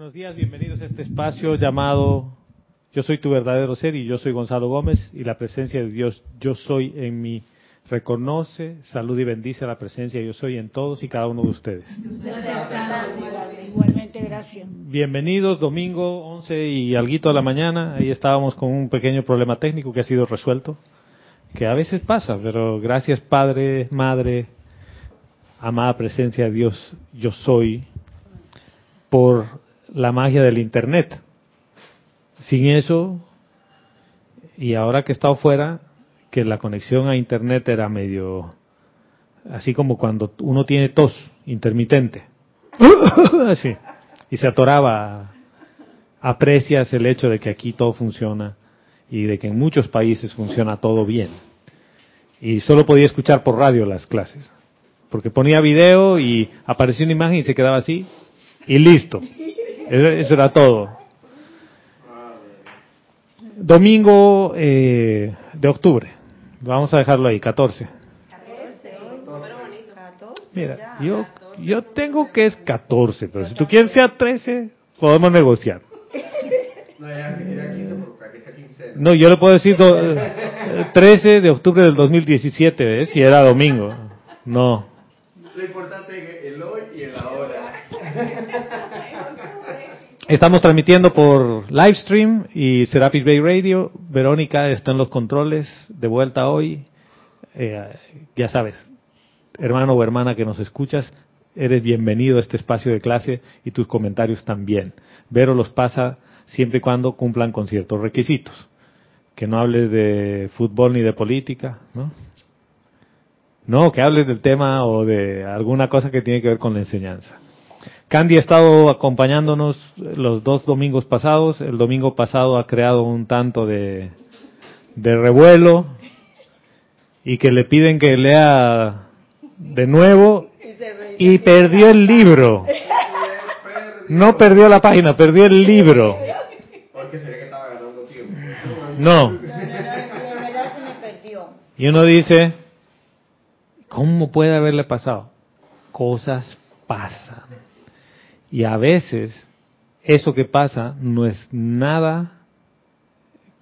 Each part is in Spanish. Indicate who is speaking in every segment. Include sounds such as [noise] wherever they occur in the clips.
Speaker 1: Buenos días, bienvenidos a este espacio llamado Yo soy tu verdadero ser y yo soy Gonzalo Gómez y la presencia de Dios Yo soy en mí reconoce, salud y bendice la presencia Yo soy en todos y cada uno de ustedes.
Speaker 2: Igualmente, gracias.
Speaker 1: Bienvenidos, domingo 11 y alguito de la mañana. Ahí estábamos con un pequeño problema técnico que ha sido resuelto, que a veces pasa, pero gracias Padre, Madre, amada presencia de Dios, yo soy, por la magia del Internet. Sin eso, y ahora que he estado fuera, que la conexión a Internet era medio, así como cuando uno tiene tos intermitente, [coughs] así, y se atoraba, aprecias el hecho de que aquí todo funciona y de que en muchos países funciona todo bien. Y solo podía escuchar por radio las clases, porque ponía video y aparecía una imagen y se quedaba así, y listo. Eso era todo. Domingo eh, de octubre. Vamos a dejarlo ahí, 14. Mira, yo, yo tengo que es 14, pero si tú quieres sea 13, podemos negociar. No, yo le puedo decir do, 13 de octubre del 2017, ¿ves? Si era domingo. No.
Speaker 3: Lo importante es el hoy y el ahora.
Speaker 1: Estamos transmitiendo por Livestream y Serapis Bay Radio. Verónica está en los controles, de vuelta hoy. Eh, ya sabes, hermano o hermana que nos escuchas, eres bienvenido a este espacio de clase y tus comentarios también. Vero los pasa siempre y cuando cumplan con ciertos requisitos. Que no hables de fútbol ni de política, ¿no? No, que hables del tema o de alguna cosa que tiene que ver con la enseñanza. Candy ha estado acompañándonos los dos domingos pasados. El domingo pasado ha creado un tanto de, revuelo y que le piden que lea de nuevo y perdió el libro. No perdió la página, perdió el libro. No. Y uno dice, ¿cómo puede haberle pasado? Cosas pasan. Y a veces eso que pasa no es nada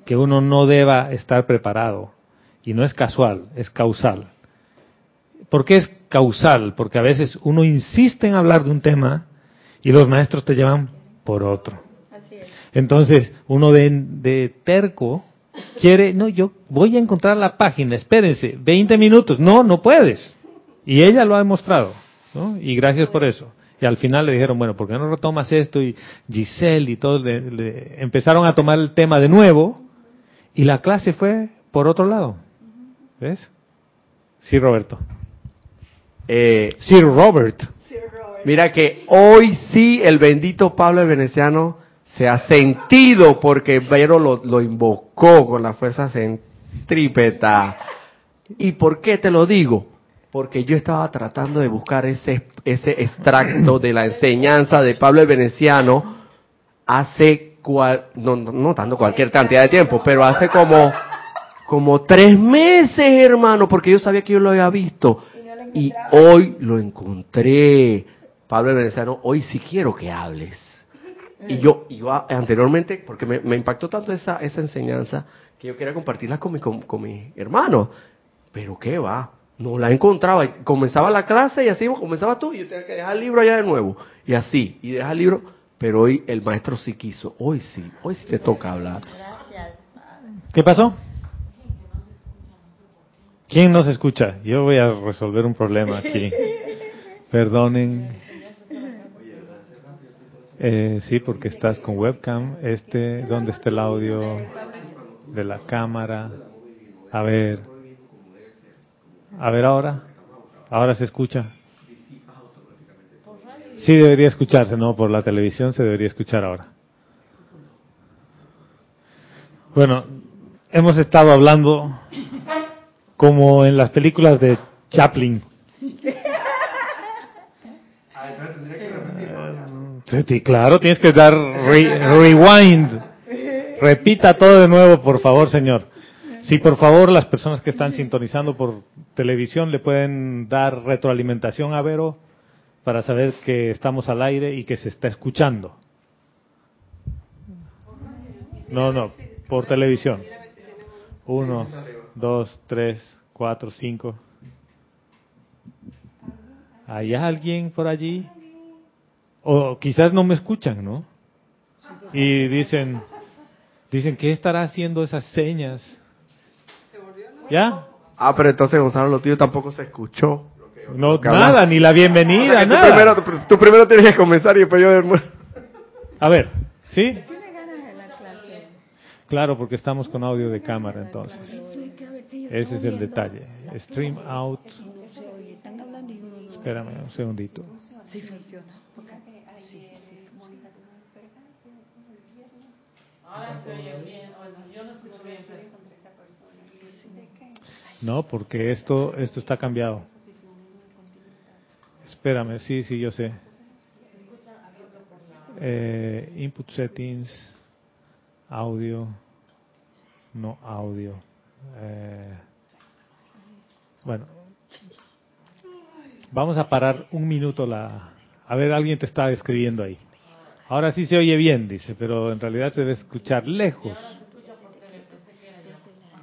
Speaker 1: que uno no deba estar preparado. Y no es casual, es causal. ¿Por qué es causal? Porque a veces uno insiste en hablar de un tema y los maestros te llevan por otro. Entonces, uno de, de, terco quiere, no, yo voy a encontrar la página, espérense, 20 minutos. No, no puedes. Y ella lo ha demostrado. ¿no? Y gracias por eso. Y al final le dijeron, bueno, ¿por qué no retomas esto? Y Giselle y todos le, le empezaron a tomar el tema de nuevo y la clase fue por otro lado. ¿Ves? Sí, Roberto.
Speaker 3: Eh,
Speaker 1: Sir Robert.
Speaker 3: mira que hoy sí el bendito Pablo el Veneciano se ha sentido porque Vero lo, lo invocó con la fuerza centrípeta. ¿Y por qué te lo digo? Porque yo estaba tratando de buscar ese, ese extracto de la enseñanza de Pablo el Veneciano hace, cual, no, no, no tanto cualquier cantidad de tiempo, pero hace como, como tres meses, hermano, porque yo sabía que yo lo había visto. Y hoy lo encontré. Pablo el Veneciano, hoy sí quiero que hables. Y yo, yo anteriormente, porque me, me, impactó tanto esa, esa enseñanza, que yo quería compartirla con mi, con, con mi hermano. Pero qué va, no la encontraba. Y comenzaba la clase y así comenzaba tú, y yo tenía que dejar el libro allá de nuevo. Y así, y dejar el libro. Pero hoy el maestro sí quiso. Hoy sí, hoy sí te toca hablar.
Speaker 1: ¿Qué pasó? ¿Quién nos escucha? Yo voy a resolver un problema aquí. [laughs] Perdonen. Eh, sí, porque estás con webcam. Este, ¿dónde está el audio de la cámara? A ver. A ver ahora. Ahora se escucha. Sí debería escucharse, no, por la televisión se debería escuchar ahora. Bueno, hemos estado hablando como en las películas de Chaplin. Sí, claro, tienes que dar re, rewind. Repita todo de nuevo, por favor, señor. Sí, por favor, las personas que están sintonizando por televisión le pueden dar retroalimentación a Vero para saber que estamos al aire y que se está escuchando. No, no, por televisión. Uno, dos, tres, cuatro, cinco. ¿Hay alguien por allí? O quizás no me escuchan, ¿no? Y dicen, dicen, ¿qué estará haciendo esas señas? ¿Ya?
Speaker 3: Ah, pero entonces Gonzalo, lo tuyo tampoco se escuchó.
Speaker 1: No, nada, ni la bienvenida,
Speaker 3: tú,
Speaker 1: nada.
Speaker 3: primero, tú primero tienes que comenzar y después yo...
Speaker 1: A ver, ¿sí? Claro, porque estamos con audio de cámara entonces. Ese es el detalle. Stream out. Espérame un segundito. No, porque esto esto está cambiado. Espérame, sí, sí, yo sé. Eh, input settings, audio, no audio. Eh, bueno, vamos a parar un minuto la. A ver, alguien te está escribiendo ahí. Ahora sí se oye bien, dice, pero en realidad se debe escuchar lejos.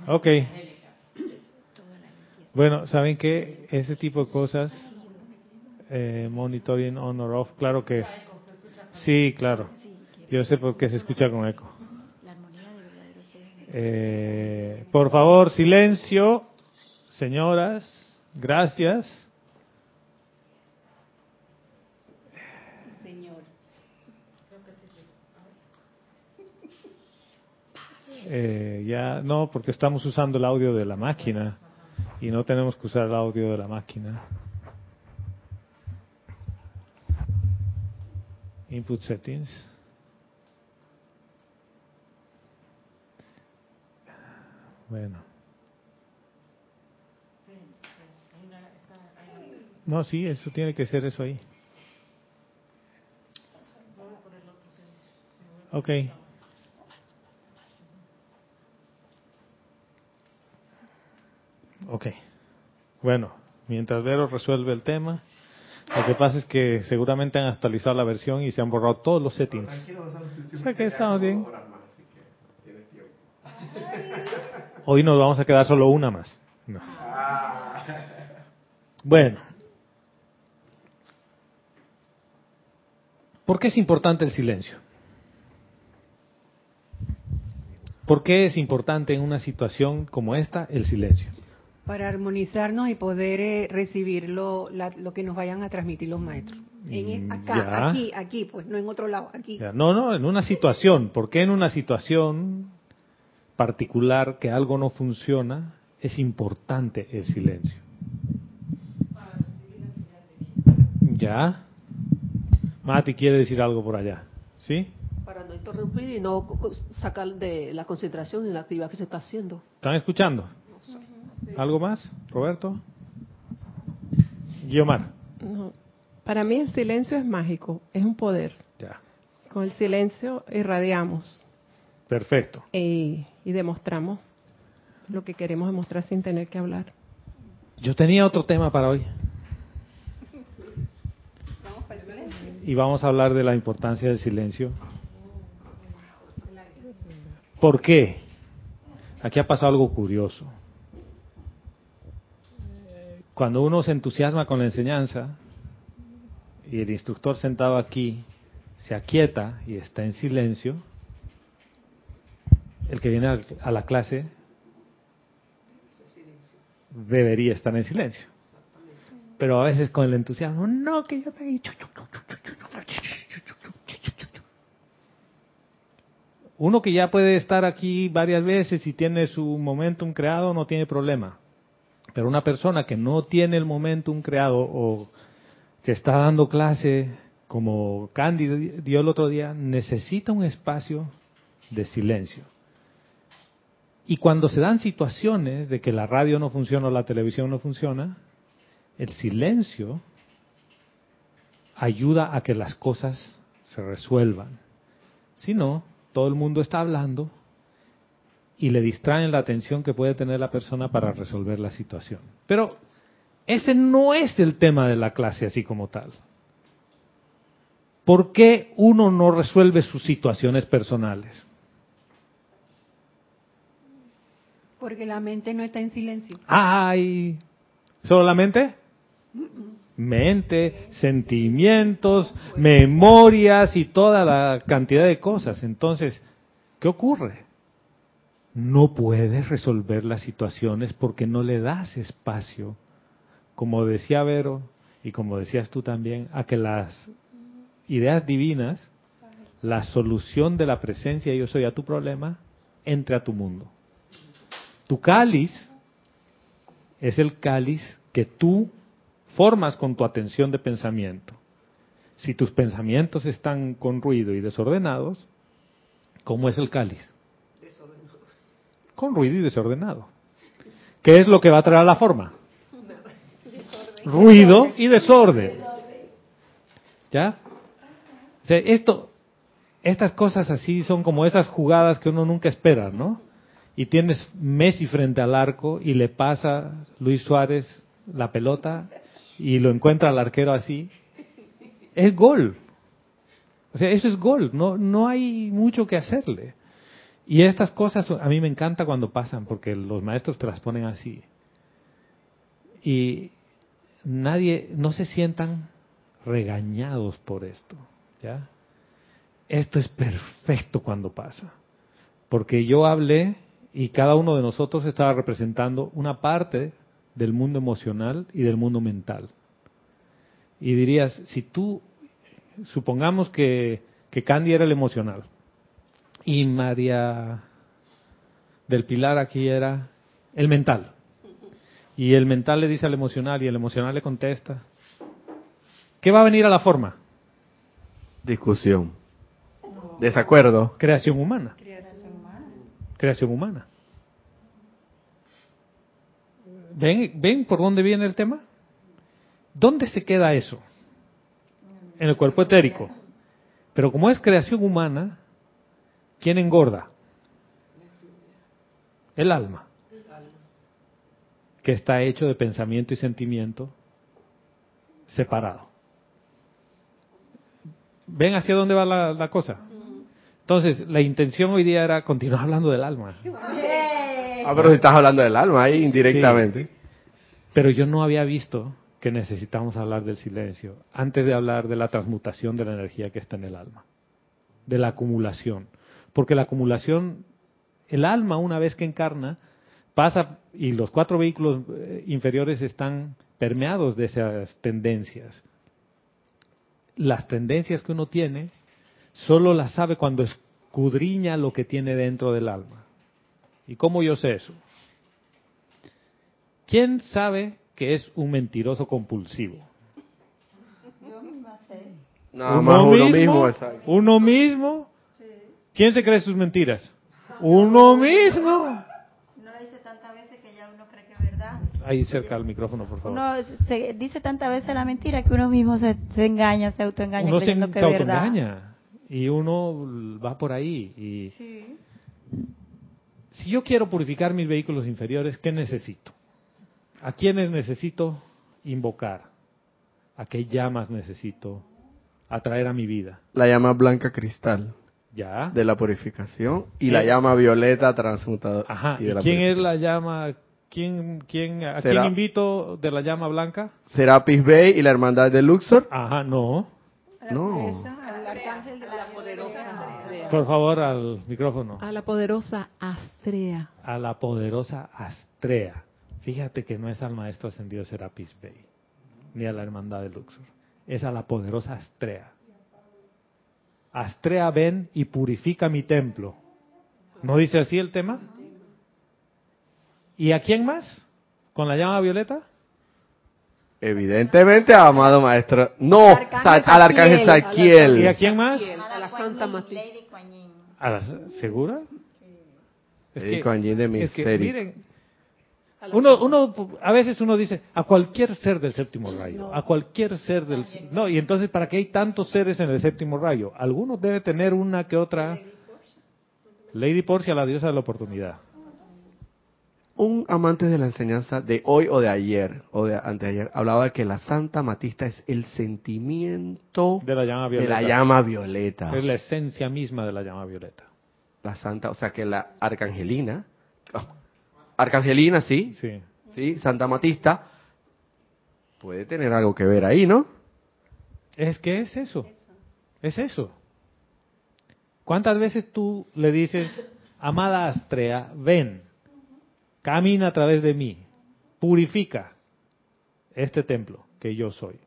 Speaker 1: Ok. Bueno, ¿saben qué? Ese tipo de cosas, eh, monitoring on or off, claro que... Sí, claro. Yo sé por qué se escucha con eco. Eh, por favor, silencio, señoras, gracias. Eh, ya no, porque estamos usando el audio de la máquina y no tenemos que usar el audio de la máquina. Input settings. Bueno. No, sí, eso tiene que ser eso ahí. Ok. Ok. Bueno, mientras Vero resuelve el tema, lo que pasa es que seguramente han actualizado la versión y se han borrado todos los settings. O sea que estamos bien. Hoy nos vamos a quedar solo una más. No. Bueno. ¿Por qué es importante el silencio? ¿Por qué es importante en una situación como esta el silencio?
Speaker 2: Para armonizarnos y poder eh, recibir lo, la- lo que nos vayan a transmitir los maestros. En,
Speaker 1: Mm,
Speaker 2: acá,
Speaker 1: ya.
Speaker 2: aquí, aquí, pues no en otro lado, aquí.
Speaker 1: Ya, No, no, en una situación. ¿Por qué en una situación particular que algo no funciona es importante el silencio? ¿Ya? Mati quiere decir algo por allá. ¿Sí?
Speaker 4: Para no interrumpir y no sacar de la concentración en la actividad que se está haciendo.
Speaker 1: ¿Están escuchando? ¿Algo más, Roberto? Guiomar.
Speaker 5: No. Para mí el silencio es mágico, es un poder.
Speaker 1: Ya.
Speaker 5: Con el silencio irradiamos
Speaker 1: Perfecto.
Speaker 5: y, y demostramos lo que queremos demostrar sin tener que hablar.
Speaker 1: Yo tenía otro tema para hoy. Y vamos a hablar de la importancia del silencio. ¿Por qué? Aquí ha pasado algo curioso. Cuando uno se entusiasma con la enseñanza y el instructor sentado aquí se aquieta y está en silencio, el que viene a- la clase debería estar en silencio. Pero a veces con el entusiasmo, no, que yo te Uno que ya puede estar aquí varias veces y tiene su momentum creado, no tiene problema. Pero una persona que no tiene el momentum creado o que está dando clase, como Candy dio el otro día, necesita un espacio de silencio. Y cuando se dan situaciones de que la radio no funciona o la televisión no funciona, el silencio ayuda a que las cosas se resuelvan. Si no, todo el mundo está hablando y le distraen la atención que puede tener la persona para resolver la situación. Pero ese no es el tema de la clase así como tal. ¿Por qué uno no resuelve sus situaciones personales?
Speaker 2: Porque la mente no está en silencio.
Speaker 1: ¡Ay! ¿Solo la mente? Mente, sentimientos, memorias y toda la cantidad de cosas. Entonces, ¿qué ocurre? No puedes resolver las situaciones porque no le das espacio, como decía Vero y como decías tú también, a que las ideas divinas, la solución de la presencia yo soy a tu problema, entre a tu mundo. Tu cáliz es el cáliz que tú formas con tu atención de pensamiento. Si tus pensamientos están con ruido y desordenados, ¿cómo es el cáliz? Con ruido y desordenado. ¿Qué es lo que va a traer a la forma? Ruido y desorden. ¿Ya? O sea, esto, estas cosas así son como esas jugadas que uno nunca espera, ¿no? Y tienes Messi frente al arco y le pasa Luis Suárez la pelota y lo encuentra al arquero así. Es gol. O sea, eso es gol. No, no hay mucho que hacerle. Y estas cosas a mí me encanta cuando pasan porque los maestros te las ponen así. Y nadie, no se sientan regañados por esto. ¿Ya? Esto es perfecto cuando pasa. Porque yo hablé y cada uno de nosotros estaba representando una parte del mundo emocional y del mundo mental. Y dirías, si tú, supongamos que, que Candy era el emocional y María del Pilar aquí era el mental. Y el mental le dice al emocional y el emocional le contesta. ¿Qué va a venir a la forma?
Speaker 3: Discusión. Desacuerdo.
Speaker 1: Creación humana. Creación humana. ¿Ven, ¿Ven por dónde viene el tema? ¿Dónde se queda eso? En el cuerpo etérico. Pero como es creación humana, ¿quién engorda? El alma. Que está hecho de pensamiento y sentimiento separado. ¿Ven hacia dónde va la, la cosa? Entonces, la intención hoy día era continuar hablando del alma.
Speaker 3: Ah, pero si estás hablando del alma ahí indirectamente.
Speaker 1: Sí. Pero yo no había visto que necesitamos hablar del silencio antes de hablar de la transmutación de la energía que está en el alma, de la acumulación. Porque la acumulación, el alma una vez que encarna, pasa y los cuatro vehículos eh, inferiores están permeados de esas tendencias. Las tendencias que uno tiene solo las sabe cuando escudriña lo que tiene dentro del alma. ¿Y cómo yo sé eso? ¿Quién sabe que es un mentiroso compulsivo?
Speaker 3: Nada más uno mismo. exacto.
Speaker 1: Uno mismo. ¿Quién se cree sus mentiras? Uno mismo.
Speaker 6: No lo dice tantas veces que ya uno cree que es verdad.
Speaker 1: Ahí cerca del micrófono, por favor.
Speaker 6: Uno se dice tantas veces la mentira que uno mismo se, se engaña, se autoengaña
Speaker 1: Uno se,
Speaker 6: creyendo que
Speaker 1: se
Speaker 6: es verdad.
Speaker 1: autoengaña y uno va por ahí. Y
Speaker 6: Sí.
Speaker 1: si yo quiero purificar mis vehículos inferiores, ¿qué necesito? ¿A quiénes necesito invocar? ¿A qué llamas necesito atraer a mi vida?
Speaker 3: La llama blanca cristal
Speaker 1: ¿Ya?
Speaker 3: de la purificación y la llama violeta transmutadora.
Speaker 1: Ajá.
Speaker 3: y
Speaker 1: ¿Y
Speaker 3: de la
Speaker 1: quién es la llama? ¿Quién, quién, ¿A
Speaker 3: ¿Será?
Speaker 1: quién invito de la llama blanca?
Speaker 3: Serapis Bey y la hermandad de Luxor.
Speaker 1: Ajá, no.
Speaker 3: No.
Speaker 2: Al arcángel de la
Speaker 4: Poderosa.
Speaker 1: Por favor, al micrófono.
Speaker 5: A la poderosa Astrea.
Speaker 1: A la poderosa Astrea. Fíjate que no es al maestro ascendido Serapis Bey, ni a la hermandad de Luxor. Es a la poderosa Astrea. Astrea, ven y purifica mi templo. ¿No dice así el tema? ¿Y a quién más? ¿Con la llama violeta?
Speaker 3: Evidentemente, amado maestro. No,
Speaker 2: Arcángel
Speaker 3: al arcángel
Speaker 2: Saquiel.
Speaker 1: ¿Y a quién más?
Speaker 4: A la Santa Matilde.
Speaker 1: ¿A la, ¿Segura?
Speaker 3: De
Speaker 1: es que, miren, uno, uno, a veces uno dice, a cualquier ser del séptimo rayo, a cualquier ser del... No, y entonces, ¿para qué hay tantos seres en el séptimo rayo? Algunos debe tener una que otra... Lady Portia, la diosa de la oportunidad.
Speaker 3: Un amante de la enseñanza de hoy o de ayer, o de anteayer, hablaba de que la Santa Matista es el sentimiento
Speaker 1: De la llama
Speaker 3: de
Speaker 1: violeta.
Speaker 3: la llama violeta.
Speaker 1: Es la esencia misma de la llama violeta.
Speaker 3: La Santa, o sea que la arcangelina, Arcangelina, sí,
Speaker 1: Sí.
Speaker 3: sí, Santa Matista, puede tener algo que ver ahí, ¿no?
Speaker 1: Es que es eso. Es eso. ¿Cuántas veces tú le dices, amada Astrea, ven, camina a través de mí, purifica este templo que yo soy?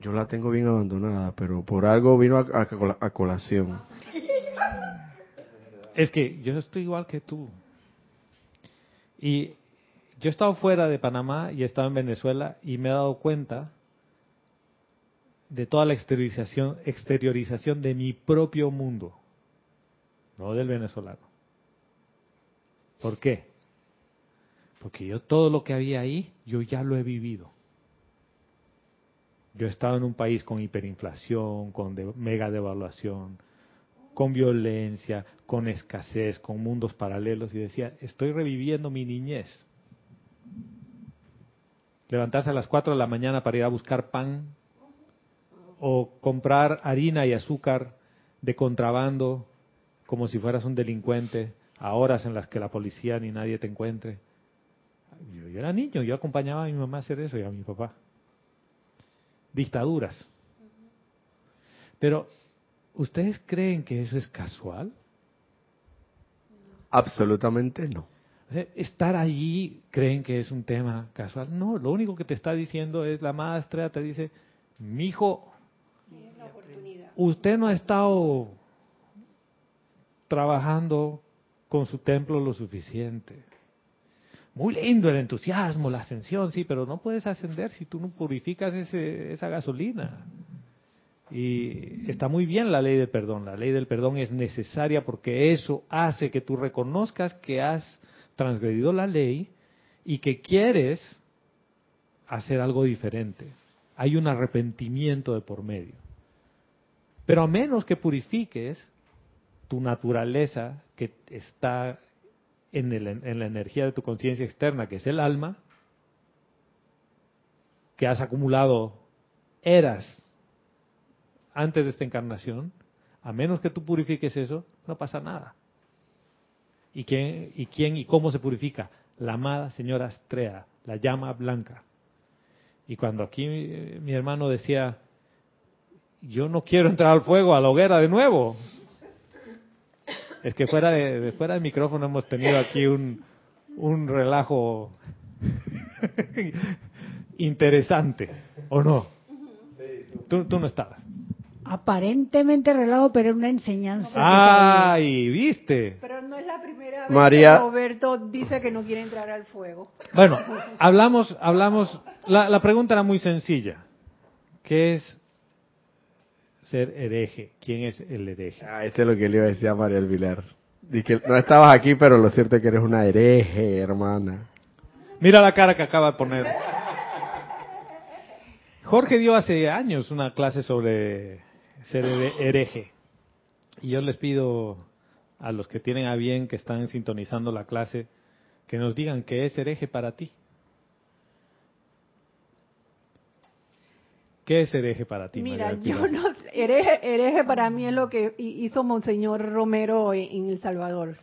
Speaker 3: Yo la tengo bien abandonada, pero por algo vino a, a cola- a colación. [laughs]
Speaker 1: Es que yo estoy igual que tú. Y yo he estado fuera de Panamá y he estado en Venezuela y me he dado cuenta de toda la exteriorización, exteriorización de mi propio mundo, no del venezolano. ¿Por qué? Porque yo todo lo que había ahí, yo ya lo he vivido. Yo he estado en un país con hiperinflación, con de- mega devaluación, con violencia, con escasez, con mundos paralelos y decía, estoy reviviendo mi niñez. Levantarse a las 4 de la mañana para ir a buscar pan o comprar harina y azúcar de contrabando como si fueras un delincuente a horas en las que la policía ni nadie te encuentre. Yo, yo era niño, yo acompañaba a mi mamá a hacer eso y a mi papá. Dictaduras. Pero, ¿ustedes creen que eso es casual?
Speaker 3: Absolutamente no.
Speaker 1: O sea, estar allí creen que es un tema casual. No, lo único que te está diciendo es la maestra, te dice, mi hijo, usted no ha estado trabajando con su templo lo suficiente. Muy lindo el entusiasmo, la ascensión, sí, pero no puedes ascender si tú no purificas ese, esa gasolina. Y está muy bien la ley del perdón. La ley del perdón es necesaria porque eso hace que tú reconozcas que has transgredido la ley y que quieres hacer algo diferente. Hay un arrepentimiento de por medio. Pero a menos que purifiques tu naturaleza que está en, el- en la energía de tu conciencia externa, que es el alma, que has acumulado eras antes de esta encarnación, a menos que tú purifiques eso, no pasa nada. ¿Y quién y, quién y cómo se purifica? La amada señora Astrea, la llama blanca. Y cuando aquí mi, mi hermano decía, yo no quiero entrar al fuego, a la hoguera de nuevo. Es que fuera de, de fuera de micrófono hemos tenido aquí un, un relajo [laughs] interesante, ¿o no? Tú, tú no estabas.
Speaker 7: Aparentemente relajo, pero es una enseñanza.
Speaker 1: ¡Ay, viste!
Speaker 2: Pero no es la primera vez
Speaker 3: María-
Speaker 2: que Roberto dice que no quiere entrar al fuego.
Speaker 1: Bueno, hablamos, hablamos, la, la pregunta era muy sencilla. ¿Qué es ser hereje? ¿Quién es el hereje?
Speaker 3: Ah, eso es lo que le iba a decir a María Vilar. Di que no estabas aquí, pero lo cierto es que eres una hereje, hermana.
Speaker 1: Mira la cara que acaba de poner. Jorge dio hace años una clase sobre ser here- hereje. Y yo les pido a los que tienen a bien, que están sintonizando la clase, que nos digan qué es hereje para ti. ¿Qué es hereje para ti,
Speaker 2: Mira,
Speaker 1: María
Speaker 2: yo no hereje, hereje para mí es lo que hi- hizo Monseñor Romero en, El Salvador.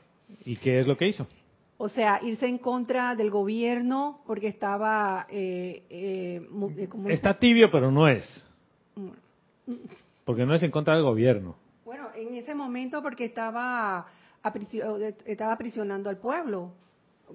Speaker 1: ¿Y qué es lo que hizo?
Speaker 2: O sea, irse en contra del gobierno porque estaba... Eh, eh, eh, ¿cómo se-
Speaker 1: Está tibio, pero no es. Porque no es en contra del gobierno.
Speaker 2: Bueno, en ese momento porque estaba, apricio- estaba aprisionando al pueblo,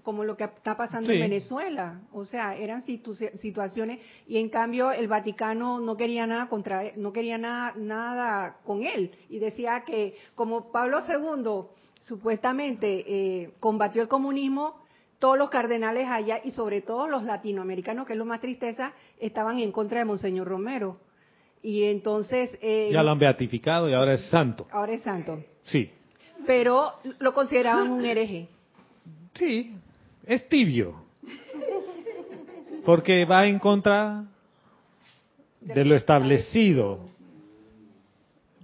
Speaker 2: como lo que está pasando
Speaker 1: Sí.
Speaker 2: en Venezuela. O sea, eran situ- situaciones y en cambio el Vaticano no quería nada contra, no quería nada, nada con él y decía que como Pablo II supuestamente eh, combatió el comunismo, todos los cardenales allá y sobre todo los latinoamericanos, que es lo más tristeza, estaban en contra de Monseñor Romero. Y entonces... eh,
Speaker 1: Ya lo han beatificado y ahora es santo.
Speaker 2: Ahora es santo.
Speaker 1: Sí.
Speaker 2: Pero lo consideraban un hereje.
Speaker 1: Sí, es tibio. Porque va en contra de lo establecido.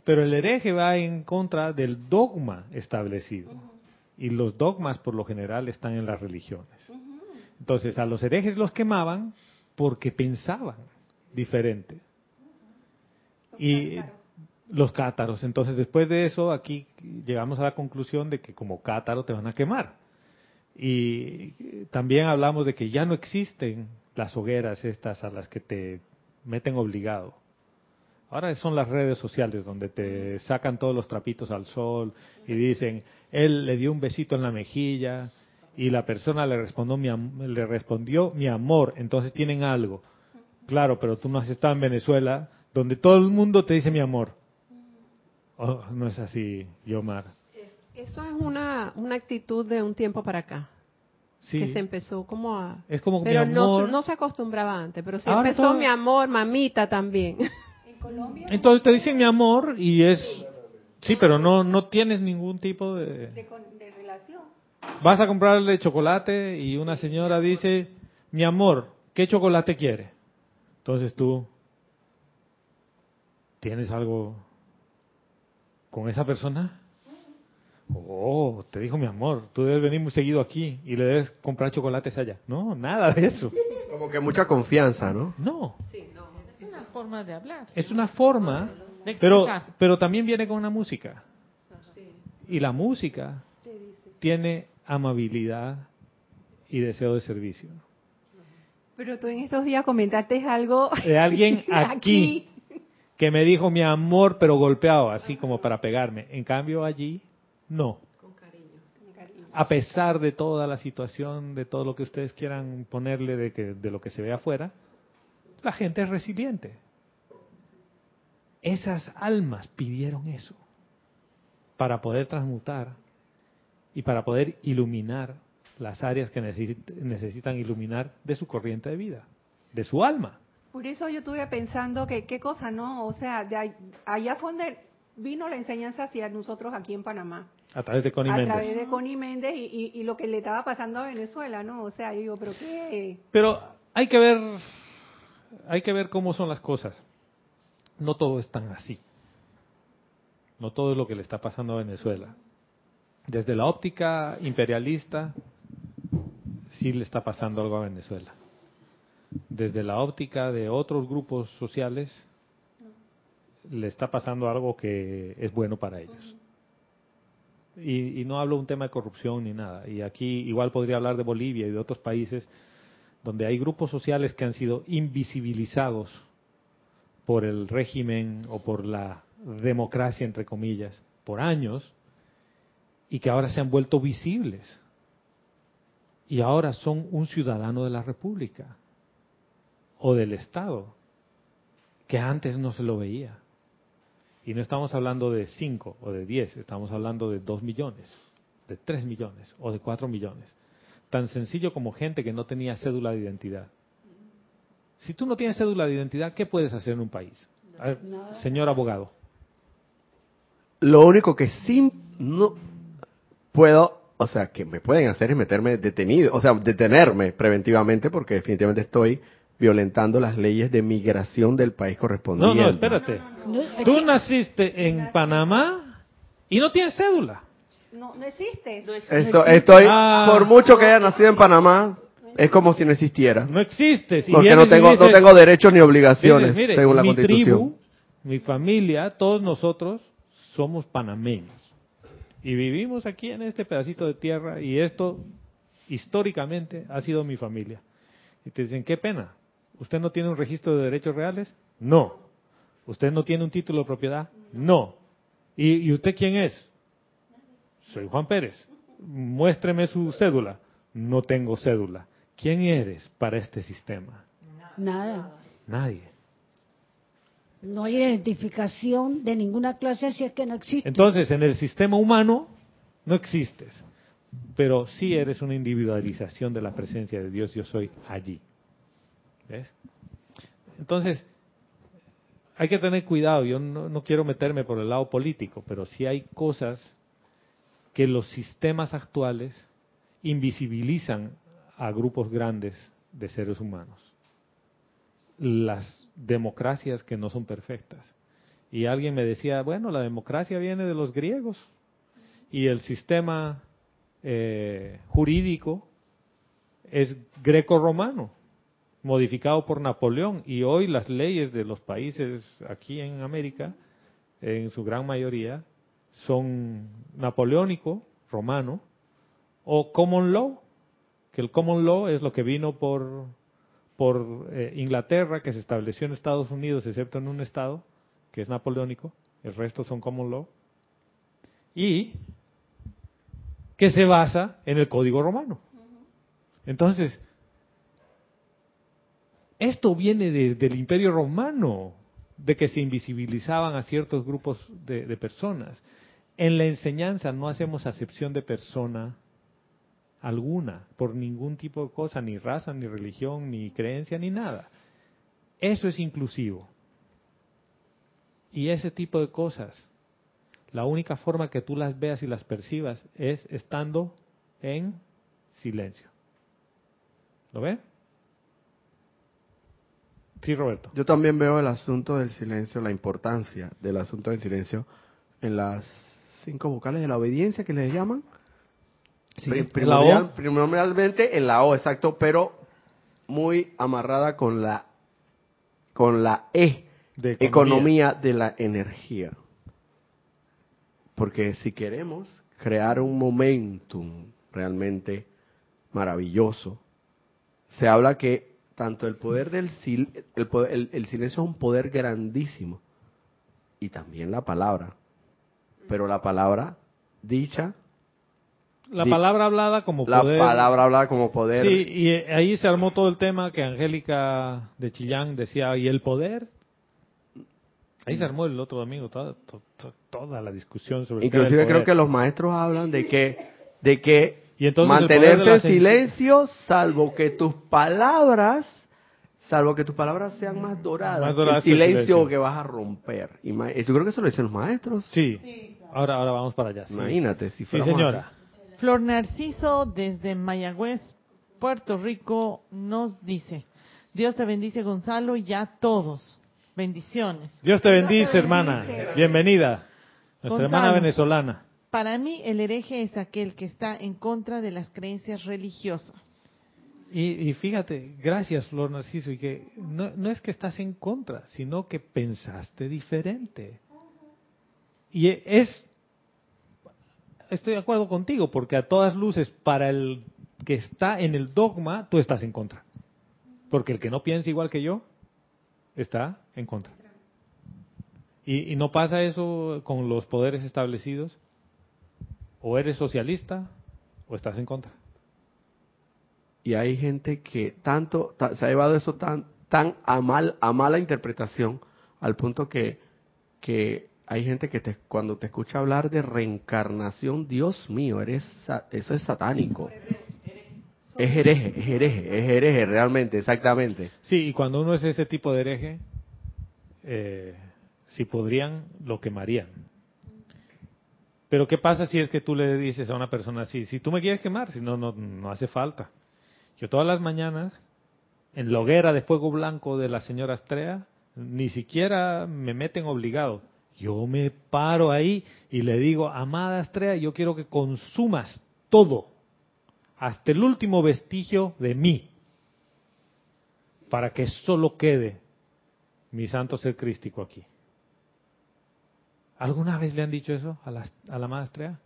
Speaker 1: Pero el hereje va en contra del dogma establecido. Y los dogmas por lo general están en las religiones. Entonces a los herejes los quemaban porque pensaban diferente. Y los cátaros. Entonces después de eso aquí llegamos a la conclusión de que como cátaro te van a quemar. Y también hablamos de que ya no existen las hogueras estas a las que te meten obligado. Ahora son las redes sociales donde te sacan todos los trapitos al sol y dicen, él le dio un besito en la mejilla y la persona le respondió mi, le respondió mi amor, entonces tienen algo. Claro, pero tú no has estado en Venezuela donde todo el mundo te dice mi amor. Oh, no es así, Yomar.
Speaker 5: Eso es una, una actitud de un tiempo para acá,
Speaker 1: Sí,
Speaker 5: que se empezó como a...
Speaker 1: es como
Speaker 5: Pero
Speaker 1: mi
Speaker 5: no,
Speaker 1: amor.
Speaker 5: no se acostumbraba antes, pero sí
Speaker 1: Ahora
Speaker 5: empezó
Speaker 1: todo-
Speaker 5: mi amor, mamita también. [laughs]
Speaker 2: En Colombia,
Speaker 1: Entonces te dicen mi amor y es... Sí, pero no, no tienes ningún tipo de...
Speaker 2: de, con- de relación.
Speaker 1: Vas a comprarle chocolate y una señora dice, mi amor, ¿qué chocolate quiere? Entonces tú tienes algo con esa persona. Oh, te dijo mi amor, tú debes venir muy seguido aquí y le debes comprar chocolates allá. No, nada de eso.
Speaker 3: Como que mucha confianza, ¿no?
Speaker 1: No,
Speaker 8: Es una forma de hablar.
Speaker 1: es una forma,
Speaker 8: De
Speaker 1: pero, pero también viene con una música. Y la música tiene amabilidad y deseo de servicio.
Speaker 2: Pero tú en estos días comentaste algo
Speaker 1: De alguien [laughs] aquí que me dijo mi amor, pero golpeado, así como para pegarme. En cambio allí, no. A pesar de toda la situación, de todo lo que ustedes quieran ponerle de, que, de lo que se ve afuera, la gente es resiliente. Esas almas pidieron eso para poder transmutar y para poder iluminar las áreas que necesit- necesitan iluminar de su corriente de vida, de su alma.
Speaker 2: Por eso yo estuve pensando que qué cosa, ¿no? O sea, de allá fue donde vino la enseñanza hacia nosotros aquí en Panamá.
Speaker 1: A través de Connie
Speaker 2: a
Speaker 1: Méndez.
Speaker 2: través de Connie Méndez y, y- y lo que le estaba pasando a Venezuela, ¿no? O sea, yo digo, pero qué...
Speaker 1: Pero hay que ver, hay que ver cómo son las cosas. No todo es tan así. No todo es lo que le está pasando a Venezuela. Desde la óptica imperialista, sí le está pasando algo a Venezuela. Desde la óptica de otros grupos sociales, le está pasando algo que es bueno para ellos. Y, y no hablo de un tema de corrupción ni nada. Y aquí igual podría hablar de Bolivia y de otros países donde hay grupos sociales que han sido invisibilizados por el régimen o por la democracia, entre comillas, por años, y que ahora se han vuelto visibles. Y ahora son un ciudadano de la República o del Estado, que antes no se lo veía. Y no estamos hablando de 5 o de 10, estamos hablando de 2 millones, de 3 millones o de 4 millones. Tan sencillo como gente que no tenía cédula de identidad. Si tú no tienes cédula de identidad, ¿qué puedes hacer en un país? A ver, señor abogado.
Speaker 3: Lo único que sí no puedo, o sea, que me pueden hacer es meterme detenido, o sea, detenerme preventivamente porque definitivamente estoy violentando las leyes de migración del país correspondiente.
Speaker 1: no, espérate.
Speaker 7: No,
Speaker 1: Tú
Speaker 7: aquí-
Speaker 1: naciste en Panamá y no tienes cédula.
Speaker 2: No, no existe.
Speaker 3: Esto, estoy,
Speaker 1: Ah.
Speaker 3: por mucho que haya nacido en Panamá, es como si no existiera.
Speaker 1: No existes. Y
Speaker 3: Porque no tengo, no tengo derechos ni obligaciones,
Speaker 1: dices, mire,
Speaker 3: según la
Speaker 1: mi
Speaker 3: Constitución.
Speaker 1: tribu, mi familia, todos nosotros somos panameños. Y vivimos aquí en este pedacito de tierra y esto históricamente ha sido mi familia. Y te dicen, qué pena, ¿usted no tiene un registro de derechos reales? No. ¿Usted no tiene un título de propiedad? No. ¿Y, y usted quién es? Soy Juan Pérez. Muéstreme su cédula. No tengo cédula. ¿Quién eres para este sistema?
Speaker 7: Nada.
Speaker 1: Nadie.
Speaker 7: No hay identificación de ninguna clase, así es que no existe.
Speaker 1: Entonces, en el sistema humano no existes, pero sí eres una individualización de la presencia de Dios, yo soy allí. Entonces, hay que tener cuidado, yo no, no quiero meterme por el lado político, pero sí hay cosas que los sistemas actuales invisibilizan a grupos grandes de seres humanos. Las democracias que no son perfectas. Y alguien me decía, bueno, la democracia viene de los griegos y el sistema eh, jurídico es greco-romano, modificado por Napoleón. Y hoy las leyes de los países aquí en América, en su gran mayoría, son napoleónico, romano, o common law, que el common law es lo que vino por, por eh, Inglaterra, que se estableció en Estados Unidos, excepto en un estado, que es napoleónico, el resto son common law, y que se basa en el código romano. Entonces, esto viene desde el imperio romano, de que se invisibilizaban a ciertos grupos de, personas. En la enseñanza no hacemos acepción de persona alguna, por ningún tipo de cosa, ni raza, ni religión, ni creencia, ni nada. Eso es inclusivo. Y ese tipo de cosas, la única forma que tú las veas y las percibas es estando en silencio. ¿Lo ven? Sí, Roberto.
Speaker 3: Yo también veo el asunto del silencio, la importancia del asunto del silencio en las cinco vocales de la obediencia que les llaman.
Speaker 1: Sí, la
Speaker 3: primordial-
Speaker 1: O.
Speaker 3: primordialmente en la O, exacto, pero muy amarrada con la con la E,
Speaker 1: De
Speaker 3: economía de la energía. Porque si queremos crear un momentum realmente maravilloso, se habla que tanto el poder del sil- el, el- el silencio es un poder grandísimo y también la palabra, pero la palabra dicha,
Speaker 1: La palabra hablada como
Speaker 3: la
Speaker 1: poder.
Speaker 3: palabra hablada como poder,
Speaker 1: Sí, y eh, ahí se armó todo el tema que Angélica de Chillán decía, ¿y el poder? Ahí se armó el otro domingo toda, to- to- toda la discusión sobre el
Speaker 3: inclusive creo
Speaker 1: poder.
Speaker 3: que los maestros hablan de que de que
Speaker 1: Y entonces
Speaker 3: mantenerte en silencio salvo que tus palabras salvo que tus palabras sean más doradas,
Speaker 1: Más
Speaker 3: que
Speaker 1: doradas
Speaker 3: el
Speaker 1: que
Speaker 3: silencio,
Speaker 1: silencio.
Speaker 3: que vas a romper. Yo creo que eso lo dicen los maestros.
Speaker 1: Sí, ahora, ahora vamos para allá. sí.
Speaker 3: Imagínate, si
Speaker 1: Sí.
Speaker 8: Flor Narciso desde Mayagüez, Puerto Rico, nos dice, Dios te bendice Gonzalo y a todos. Bendiciones.
Speaker 1: Dios te bendice, hermana. Bienvenida. Nuestra
Speaker 8: Gonzalo.
Speaker 1: hermana venezolana.
Speaker 8: Para mí el hereje es aquel que está en contra de las creencias religiosas.
Speaker 1: Y, y fíjate, gracias Flor Narciso, y que no, no es que estás en contra, sino que pensaste diferente. Y es, estoy de acuerdo contigo, porque a todas luces, para el que está en el dogma, tú estás en contra. Porque el que no piensa igual que yo, está en contra. Y, y no pasa eso con los poderes establecidos. O eres socialista o estás en contra.
Speaker 3: Y hay gente que tanto ta- se ha llevado eso tan tan a mal a mala interpretación al punto que que hay gente que te, cuando te escucha hablar de reencarnación, Dios mío, eres eso es satánico. Es hereje, es hereje, es hereje realmente, exactamente.
Speaker 1: Sí, y cuando uno es ese tipo de hereje, eh, si podrían, lo quemarían. Pero ¿qué pasa si es que tú le dices a una persona así, si tú me quieres quemar, si no, no, no hace falta. Yo todas las mañanas, en la hoguera de fuego blanco de la señora Astrea, ni siquiera me meten obligado. Yo me paro ahí y le digo, amada Astrea, yo quiero que consumas todo, hasta el último vestigio de mí para que solo quede mi santo ser crístico aquí. ¿Alguna vez le han dicho eso a la, a la maestra?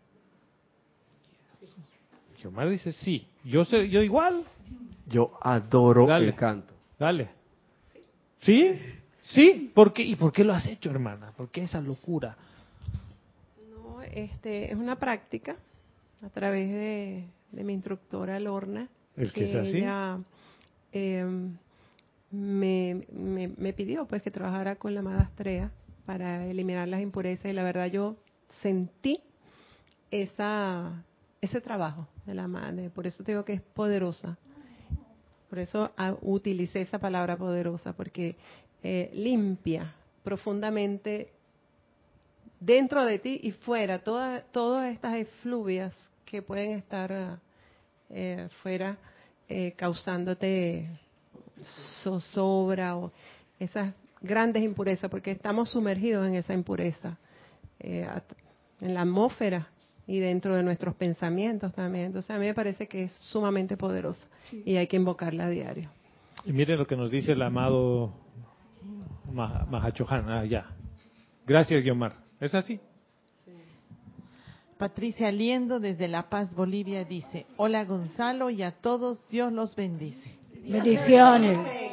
Speaker 1: Xiomara dice sí. Yo sé, yo igual.
Speaker 3: Yo adoro
Speaker 1: Dale.
Speaker 3: el canto.
Speaker 1: Dale. ¿Sí? ¿Sí? ¿Por qué? ¿Y por qué lo has hecho, hermana? ¿Por qué esa locura?
Speaker 5: No, este, es una práctica a través de, de mi instructora Lorna.
Speaker 1: ¿El que sea así?
Speaker 5: Ella eh, me, me, me pidió pues que trabajara con la amada Astrea para eliminar las impurezas y la verdad yo sentí esa ese trabajo de la madre, por eso te digo que es poderosa. Por eso ah, utilicé esa palabra poderosa, porque eh, limpia profundamente dentro de ti y fuera todas todas estas efluvias que pueden estar eh, fuera eh, causándote zozobra o esas grandes impurezas, porque estamos sumergidos en esa impureza, eh, en la atmósfera y dentro de nuestros pensamientos también. Entonces a mí me parece que es sumamente poderosa y hay que invocarla a diario.
Speaker 1: Y miren lo que nos dice el amado Ma- Mahachohan. Ah, ya. Gracias, Guiomar. ¿Es así?
Speaker 8: Patricia Liendo desde La Paz, Bolivia, dice, hola Gonzalo y a todos, Dios los bendice.
Speaker 7: Bendiciones.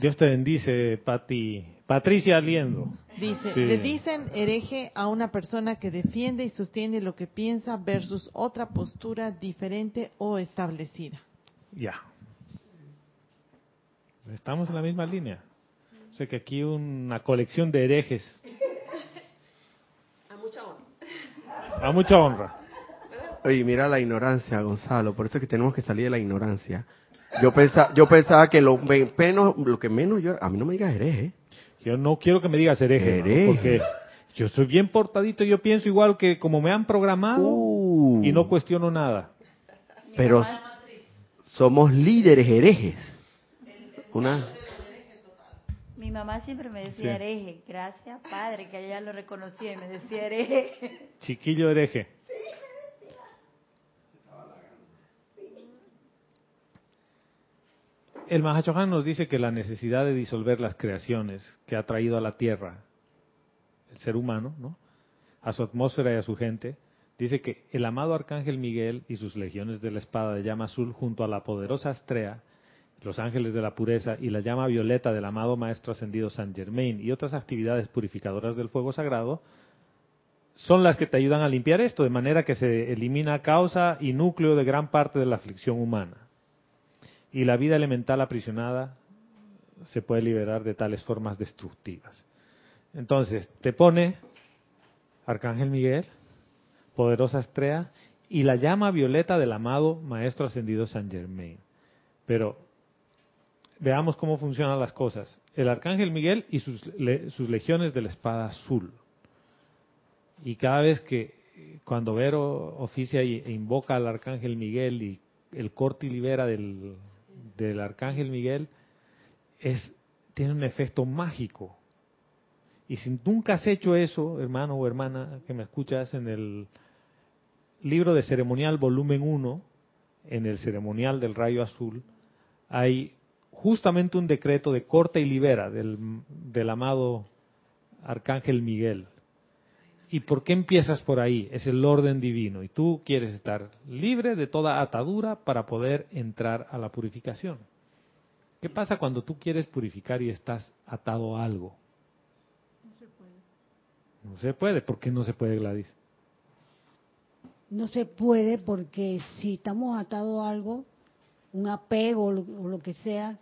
Speaker 1: Dios te bendice, Pati. Patricia Aliendo.
Speaker 8: Dice,
Speaker 1: Sí.
Speaker 8: le dicen hereje a una persona que defiende y sostiene lo que piensa versus otra postura diferente o establecida.
Speaker 1: Ya. Estamos en la misma línea. O sea que aquí una colección de herejes.
Speaker 4: A mucha honra.
Speaker 1: A mucha honra.
Speaker 3: Oye, mira la ignorancia, Gonzalo. Por eso es que tenemos que salir de la ignorancia. Yo pensaba, yo pensaba que lo me- menos, lo que menos yo, a mí no me digas hereje.
Speaker 1: Yo no quiero que me digas hereje, porque yo soy bien portadito, yo pienso igual que como me han programado
Speaker 3: Uh,
Speaker 1: y no cuestiono nada.
Speaker 3: pero somos líderes herejes. Una,
Speaker 6: Mi mamá siempre me decía
Speaker 1: Sí.
Speaker 6: hereje. Gracias, padre, que ella lo reconocía y me decía hereje.
Speaker 1: Chiquillo hereje. El Mahachohan nos dice que la necesidad de disolver las creaciones que ha traído a la tierra el ser humano, ¿no? a su atmósfera y a su gente, dice que el amado Arcángel Miguel y sus legiones de la espada de llama azul junto a la poderosa Astrea, los ángeles de la pureza y la llama violeta del amado Maestro Ascendido San Germain y otras actividades purificadoras del fuego sagrado, son las que te ayudan a limpiar esto, de manera que se elimina causa y núcleo de gran parte de la aflicción humana. Y la vida elemental aprisionada se puede liberar de tales formas destructivas. Entonces, te pone Arcángel Miguel, poderosa estrella, y la llama violeta del amado Maestro Ascendido San Germain. Pero veamos cómo funcionan las cosas. El Arcángel Miguel y sus, le- sus legiones de la espada azul. Y cada vez que, cuando Vero oficia e invoca al Arcángel Miguel y el corte libera del, del Arcángel Miguel, es, tiene un efecto mágico. Y si nunca has hecho eso, hermano o hermana que me escuchas, en el libro de ceremonial volumen 1, en el ceremonial del rayo azul, hay justamente un decreto de corte y libera del, del amado Arcángel Miguel. ¿Y por qué empiezas por ahí? Es el orden divino. Y tú quieres estar libre de toda atadura para poder entrar a la purificación. ¿Qué pasa cuando tú quieres purificar y estás atado a algo? No se puede. ¿Por qué no se puede, Gladys?
Speaker 7: No se puede porque si estamos atados a algo, un apego o lo, o lo que sea,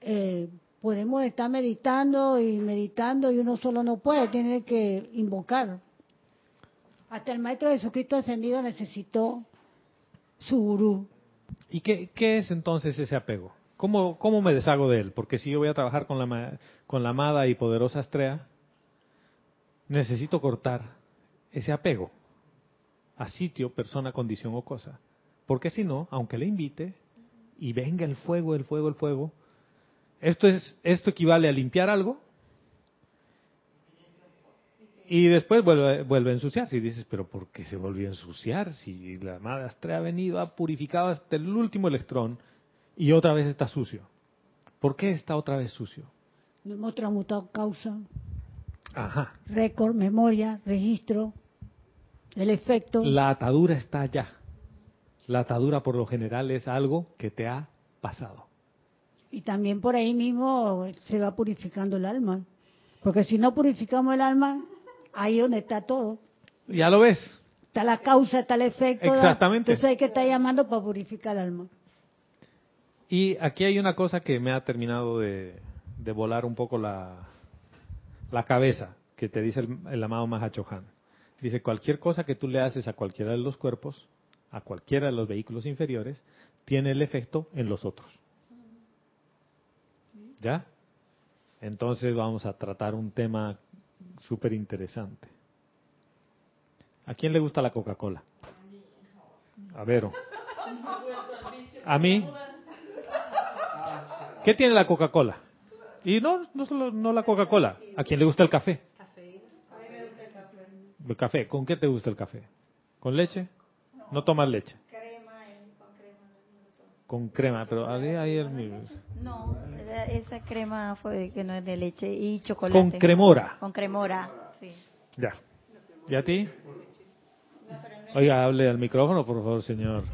Speaker 7: eh, podemos estar meditando y meditando y uno solo no puede, tiene que invocar. Hasta el Maestro Jesucristo ascendido necesitó su gurú.
Speaker 1: ¿Y qué, es entonces ese apego? ¿Cómo, ¿Cómo me deshago de él? Porque si yo voy a trabajar con la, con la amada y poderosa Astrea, necesito cortar ese apego a sitio, persona, condición o cosa. Porque si no, aunque le invite y venga el fuego, el fuego, el fuego, esto, es, esto equivale a limpiar algo y después vuelve, vuelve a ensuciarse. Y dices, pero ¿por qué se volvió a ensuciar? Si la amada Astrea ha venido, ha purificado hasta el último electrón y otra vez está sucio. ¿Por qué está otra vez sucio?
Speaker 7: No hemos transmutado causa,
Speaker 1: Ajá.
Speaker 7: récord, memoria, registro, el efecto.
Speaker 1: La atadura está allá. La atadura por lo general es algo que te ha pasado.
Speaker 7: Y también por ahí mismo se va purificando el alma. Porque si no purificamos el alma, ahí donde está todo.
Speaker 1: Ya lo ves.
Speaker 7: Está la causa, está el efecto.
Speaker 1: Exactamente.
Speaker 7: Entonces hay que estar llamando para purificar el alma.
Speaker 1: Y aquí hay una cosa que me ha terminado de, de volar un poco la, la cabeza, que te dice el, el amado Mahachohan. Dice, cualquier cosa que tú le haces a cualquiera de los cuerpos, a cualquiera de los vehículos inferiores, tiene el efecto en los otros. ¿Ya? Entonces vamos a tratar un tema súper interesante. ¿A quién le gusta la Coca-Cola? A Vero. ¿A mí? ¿Qué tiene la Coca-Cola? Y no, no solo no la Coca-Cola. ¿A quién le gusta el café? El café. ¿Con qué te gusta el café? ¿Con leche? No tomas leche. Con crema, pero ahí ahí mi-
Speaker 6: No, esa- crema fue que no es de leche y chocolate.
Speaker 1: Con cremora.
Speaker 6: Con cremora, sí.
Speaker 1: Ya. ¿Y a ti? Oiga, hable al micrófono, por favor, señor.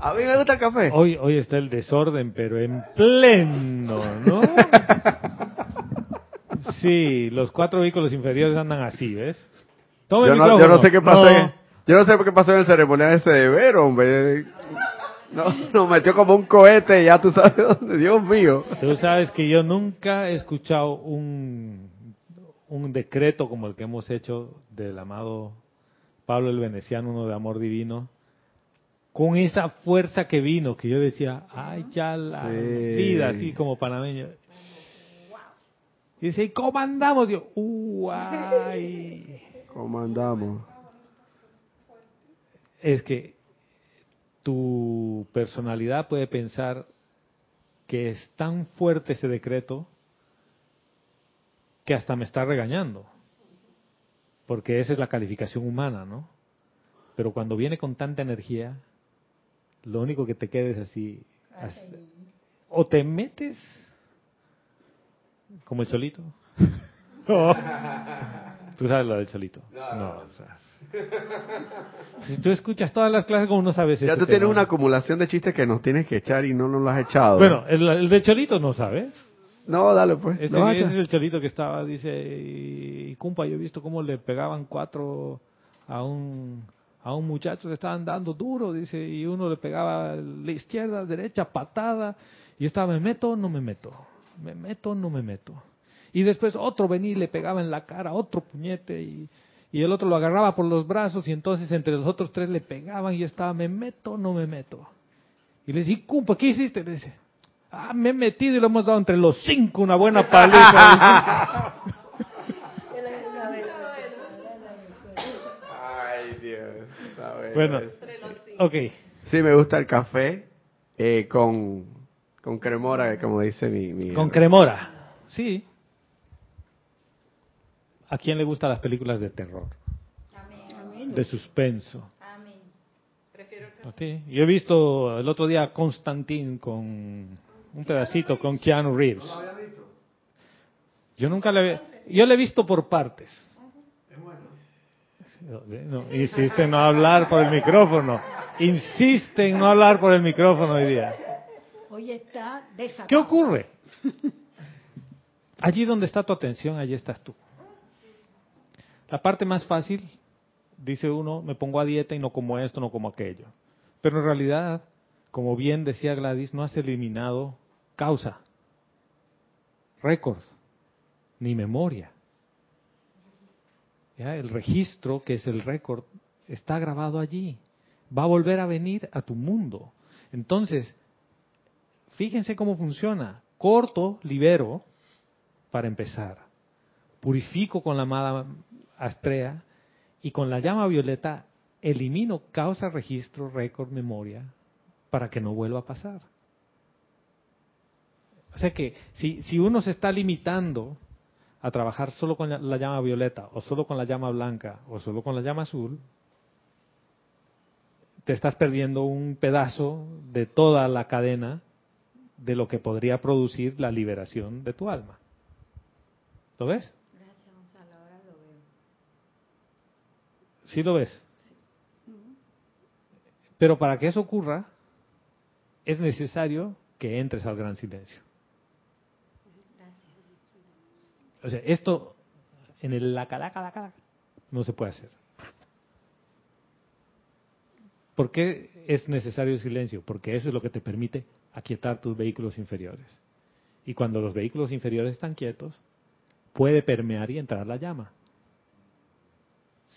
Speaker 3: A mí me gusta el café.
Speaker 1: Hoy, hoy está el desorden, pero en pleno, ¿no? [laughs] Sí, los cuatro vehículos inferiores andan así, ¿ves? Tome
Speaker 3: yo,
Speaker 1: el
Speaker 3: no, yo no sé qué pasó.
Speaker 1: No.
Speaker 3: en- Yo no sé qué pasó en el ceremonial ese de ver, hombre. No, nos metió como un cohete, ya tú sabes [laughs] dónde. Dios mío.
Speaker 1: Tú sabes que yo nunca he escuchado un, un decreto como el que hemos hecho del amado Pablo el Veneciano, uno de amor divino, con esa fuerza que vino, que yo decía, ay, ya la
Speaker 3: Sí.
Speaker 1: vida, así como panameño. Y dice, ¿y cómo andamos? Yo, uy,
Speaker 3: ¿Cómo andamos?
Speaker 1: es que tu personalidad puede pensar que es tan fuerte ese decreto que hasta me está regañando. Porque esa es la calificación humana, ¿no? Pero cuando viene con tanta energía, lo único que te queda es así. as- o te metes como el cholito. [laughs] [laughs] No. Tú sabes lo del cholito. No, o sea, [laughs] si tú escuchas todas las clases como no sabes
Speaker 3: Ya tú tienes
Speaker 1: tema.
Speaker 3: una acumulación de chistes que nos tienes que echar y no nos lo has echado.
Speaker 1: Bueno, el, el del cholito no sabes.
Speaker 3: No, dale pues.
Speaker 1: Ese, es el cholito que estaba, dice, y, cumpa, yo he visto cómo le pegaban cuatro a un a un muchacho que estaban dando duro, dice, y uno le pegaba a la izquierda, derecha, patada, y yo estaba, me meto, no me meto, me meto, no me meto. Y después otro venía y le pegaba en la cara, otro puñete, y, y el otro lo agarraba por los brazos, y entonces entre los otros tres le pegaban, y yo estaba, me meto, no me meto. Y le decía, "¿Y, cumpa, ¿qué hiciste? Le dice, ah, me he metido y le hemos dado entre los cinco una buena paliza. [laughs]
Speaker 3: Ay, Dios.
Speaker 1: bueno, ok.
Speaker 3: Sí, me gusta el café eh, con, con cremora, como dice mi... mi
Speaker 1: Con cremora. Sí. ¿A quién le gustan las películas de terror? De suspenso. ¿A ti? Yo he visto el otro día Constantine con un pedacito con Keanu Reeves. Yo nunca le yo le he visto por partes. No, insiste en no hablar por el micrófono. Insiste en no hablar por el micrófono hoy día.
Speaker 7: Hoy está desatado.
Speaker 1: ¿Qué ocurre? Allí donde está tu atención, allí estás tú. La parte más fácil, dice uno, me pongo a dieta y no como esto, no como aquello. Pero en realidad, como bien decía Gladys, no has eliminado causa, récord, ni memoria. ¿Ya? El registro, que es el récord, está grabado allí. Va a volver a venir a tu mundo. Entonces, fíjense cómo funciona. Corto, libero, para empezar. Purifico con la amada astrea y con la llama violeta elimino causa, registro, récord, memoria, para que no vuelva a pasar. O sea que si, si uno se está limitando a trabajar solo con la, la llama violeta, o solo con la llama blanca, o solo con la llama azul, te estás perdiendo un pedazo de toda la cadena de lo que podría producir la liberación de tu alma. ¿Lo ves? ¿Sí lo ves? Pero para que eso ocurra, es necesario que entres al gran silencio. O sea, esto en el la calaca, la calaca, no se puede hacer. ¿Por qué es necesario el silencio? Porque eso es lo que te permite aquietar tus vehículos inferiores. Y cuando los vehículos inferiores están quietos, puede permear y entrar la llama.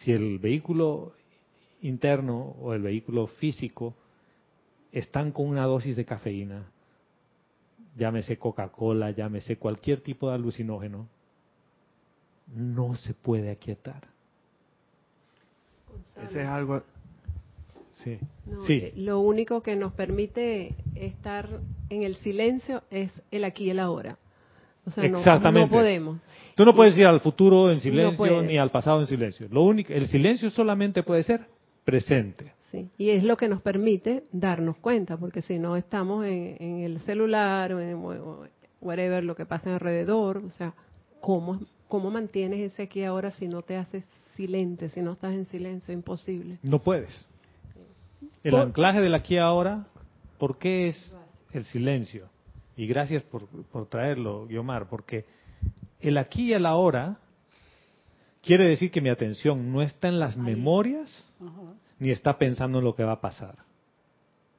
Speaker 1: Si el vehículo interno o el vehículo físico están con una dosis de cafeína, llámese Coca-Cola, llámese cualquier tipo de alucinógeno, no se puede aquietar.
Speaker 3: Ese es algo...
Speaker 1: Sí.
Speaker 5: No,
Speaker 1: sí.
Speaker 5: eh, Lo único que nos permite estar en el silencio es el aquí y el ahora. O sea, no-
Speaker 1: Exactamente.
Speaker 5: no podemos.
Speaker 1: Tú no puedes ir al futuro en silencio ni al pasado en silencio. Lo único, el silencio solamente puede ser presente.
Speaker 5: Sí, y es lo que nos permite darnos cuenta, porque si no estamos en, en el celular o en o whatever, lo que pasa alrededor, o sea, ¿cómo, ¿cómo mantienes ese aquí ahora si no te haces silente, si no estás en silencio, imposible.
Speaker 1: No puedes. El
Speaker 7: Por-
Speaker 1: anclaje del aquí ahora, ¿por qué es el silencio? Y gracias por, por traerlo, Guiomar, porque el aquí y el ahora quiere decir que mi atención no está en las memorias ni está pensando en lo que va a pasar.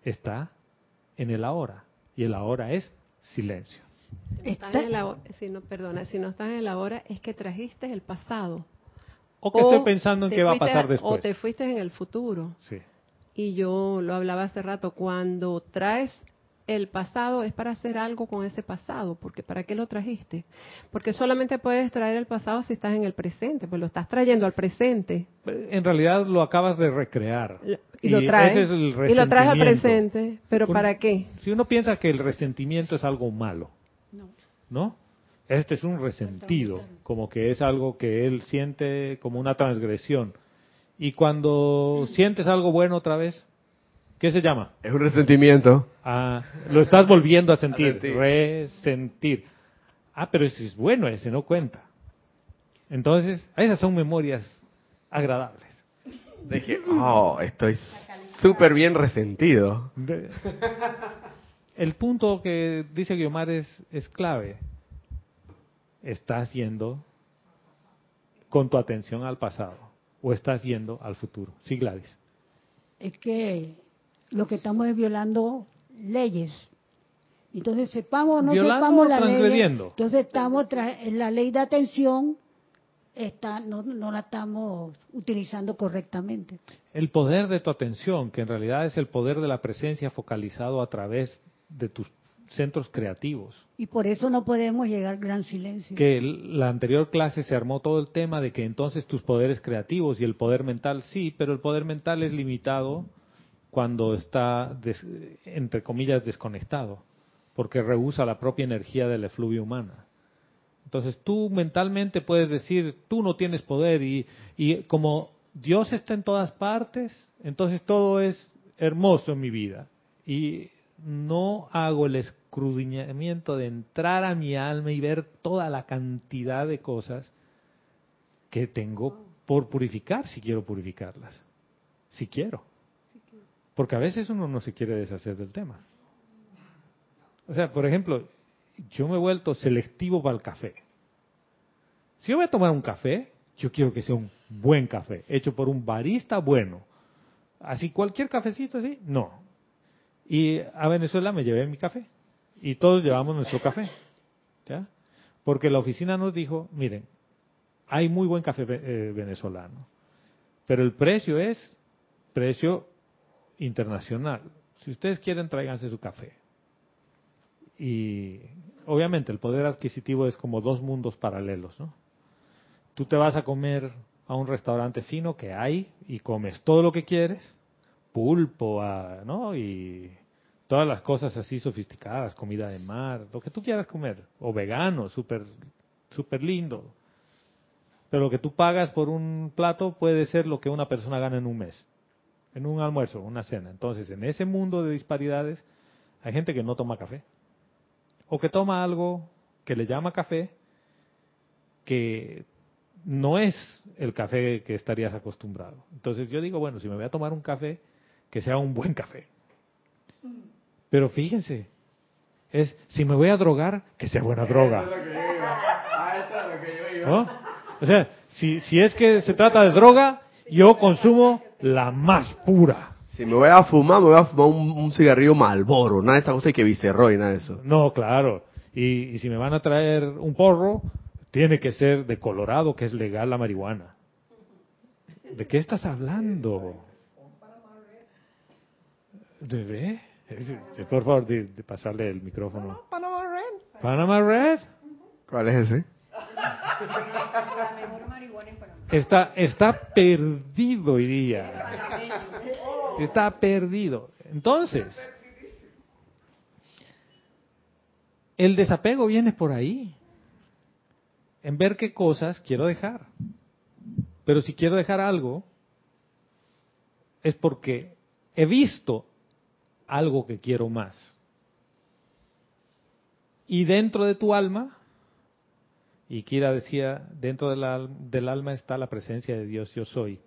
Speaker 1: Está en el ahora. Y el ahora es silencio.
Speaker 5: Si no, estás
Speaker 7: Está-
Speaker 5: en el ahora- si no, perdona, si no estás en el ahora es que trajiste el pasado.
Speaker 1: O que estoy pensando en qué va a pasar
Speaker 5: O
Speaker 1: después.
Speaker 5: te fuiste en el futuro.
Speaker 1: Sí.
Speaker 5: Y yo lo hablaba hace rato, cuando traes el pasado es para hacer algo con ese pasado, porque ¿para qué lo trajiste? Porque solamente puedes traer el pasado si estás en el presente, pues lo estás trayendo al presente
Speaker 1: En realidad lo acabas de recrear.
Speaker 5: y, lo traes
Speaker 1: ese es el
Speaker 5: y lo traes al
Speaker 1: resentimiento.
Speaker 5: presente, pero
Speaker 1: Por-
Speaker 5: ¿para qué?
Speaker 1: Si uno piensa que el resentimiento es algo malo,
Speaker 7: No.
Speaker 1: ¿no? Este es un resentido, como que es algo que él siente como una transgresión. Y cuando sientes algo bueno otra vez, ¿qué se llama?
Speaker 3: Es un resentimiento.
Speaker 1: Ah, lo estás volviendo a sentir,
Speaker 3: A sentir.
Speaker 1: resentir. Ah, pero ese es bueno, ese no cuenta. Entonces, esas son memorias agradables.
Speaker 3: De que, oh, estoy súper bien resentido.
Speaker 1: De- El punto que dice Guiomar es, es clave. ¿Estás yendo con tu atención al pasado o estás yendo al futuro? Sí, Gladys.
Speaker 7: Es que lo que estamos es violando leyes. Entonces, sepamos o no
Speaker 1: ¿Violando
Speaker 7: sepamos
Speaker 1: o
Speaker 7: la ley. Entonces, estamos tra- en la ley de atención, está, no, no la estamos utilizando correctamente.
Speaker 1: El poder de tu atención, que en realidad es el poder de la presencia focalizado a través de tus centros creativos.
Speaker 7: Y por eso no podemos llegar al gran silencio.
Speaker 1: Que la anterior clase se armó todo el tema de que entonces tus poderes creativos y el poder mental sí, pero el poder mental es limitado cuando está, entre comillas, desconectado, porque rehúsa la propia energía de la efluvia humana. Entonces tú mentalmente puedes decir, tú no tienes poder y, y como Dios está en todas partes, entonces todo es hermoso en mi vida. Y no hago el escudriñamiento de entrar a mi alma y ver toda la cantidad de cosas que tengo por purificar, si quiero purificarlas. Si quiero. Porque a veces uno no se quiere deshacer del tema. O sea, por ejemplo, yo me he vuelto selectivo para el café. Si yo voy a tomar un café, yo quiero que sea un buen café, hecho por un barista bueno. Así cualquier cafecito así, no. Y a Venezuela me llevé mi café. Y todos llevamos nuestro café. ¿ya? Porque la oficina nos dijo, miren, hay muy buen café eh, venezolano, pero el precio es precio internacional. Si ustedes quieren, tráiganse su café. Y obviamente el poder adquisitivo es como dos mundos paralelos, ¿no? Tú te vas a comer a un restaurante fino que hay y comes todo lo que quieres, pulpo, ah, ¿no? Y todas las cosas así sofisticadas, comida de mar, lo que tú quieras comer, o vegano, súper súper lindo. Pero lo que tú pagas por un plato puede ser lo que una persona gana en un mes, en un almuerzo, una cena. Entonces, en ese mundo de disparidades, hay gente que no toma café. O que toma algo que le llama café, que no es el café que estarías acostumbrado. Entonces yo digo, bueno, si me voy a tomar un café, que sea un buen café. Pero fíjense, es si me voy a drogar, que sea buena droga. ¿No? O sea, si, si es que se trata de droga, yo consumo la más pura.
Speaker 3: Si me voy a fumar, me voy a fumar un, un cigarrillo Malboro, nada de esa cosa que Viceroy, nada de eso.
Speaker 1: No, claro. Y, y si me van a traer un porro, tiene que ser de Colorado, que es legal la marihuana. ¿De qué estás hablando? ¿De qué? Sí, Por favor, de, de pasarle el micrófono.
Speaker 8: Panama Red.
Speaker 1: Panama Red.
Speaker 3: ¿Cuál es ese?
Speaker 1: Está, está perdido día. Está perdido. Entonces, el desapego viene por ahí. En ver qué cosas quiero dejar. Pero si quiero dejar algo, es porque he visto algo que quiero más. Y dentro de tu alma Y Kira decía, dentro del, al- del alma está la presencia de Dios, yo soy,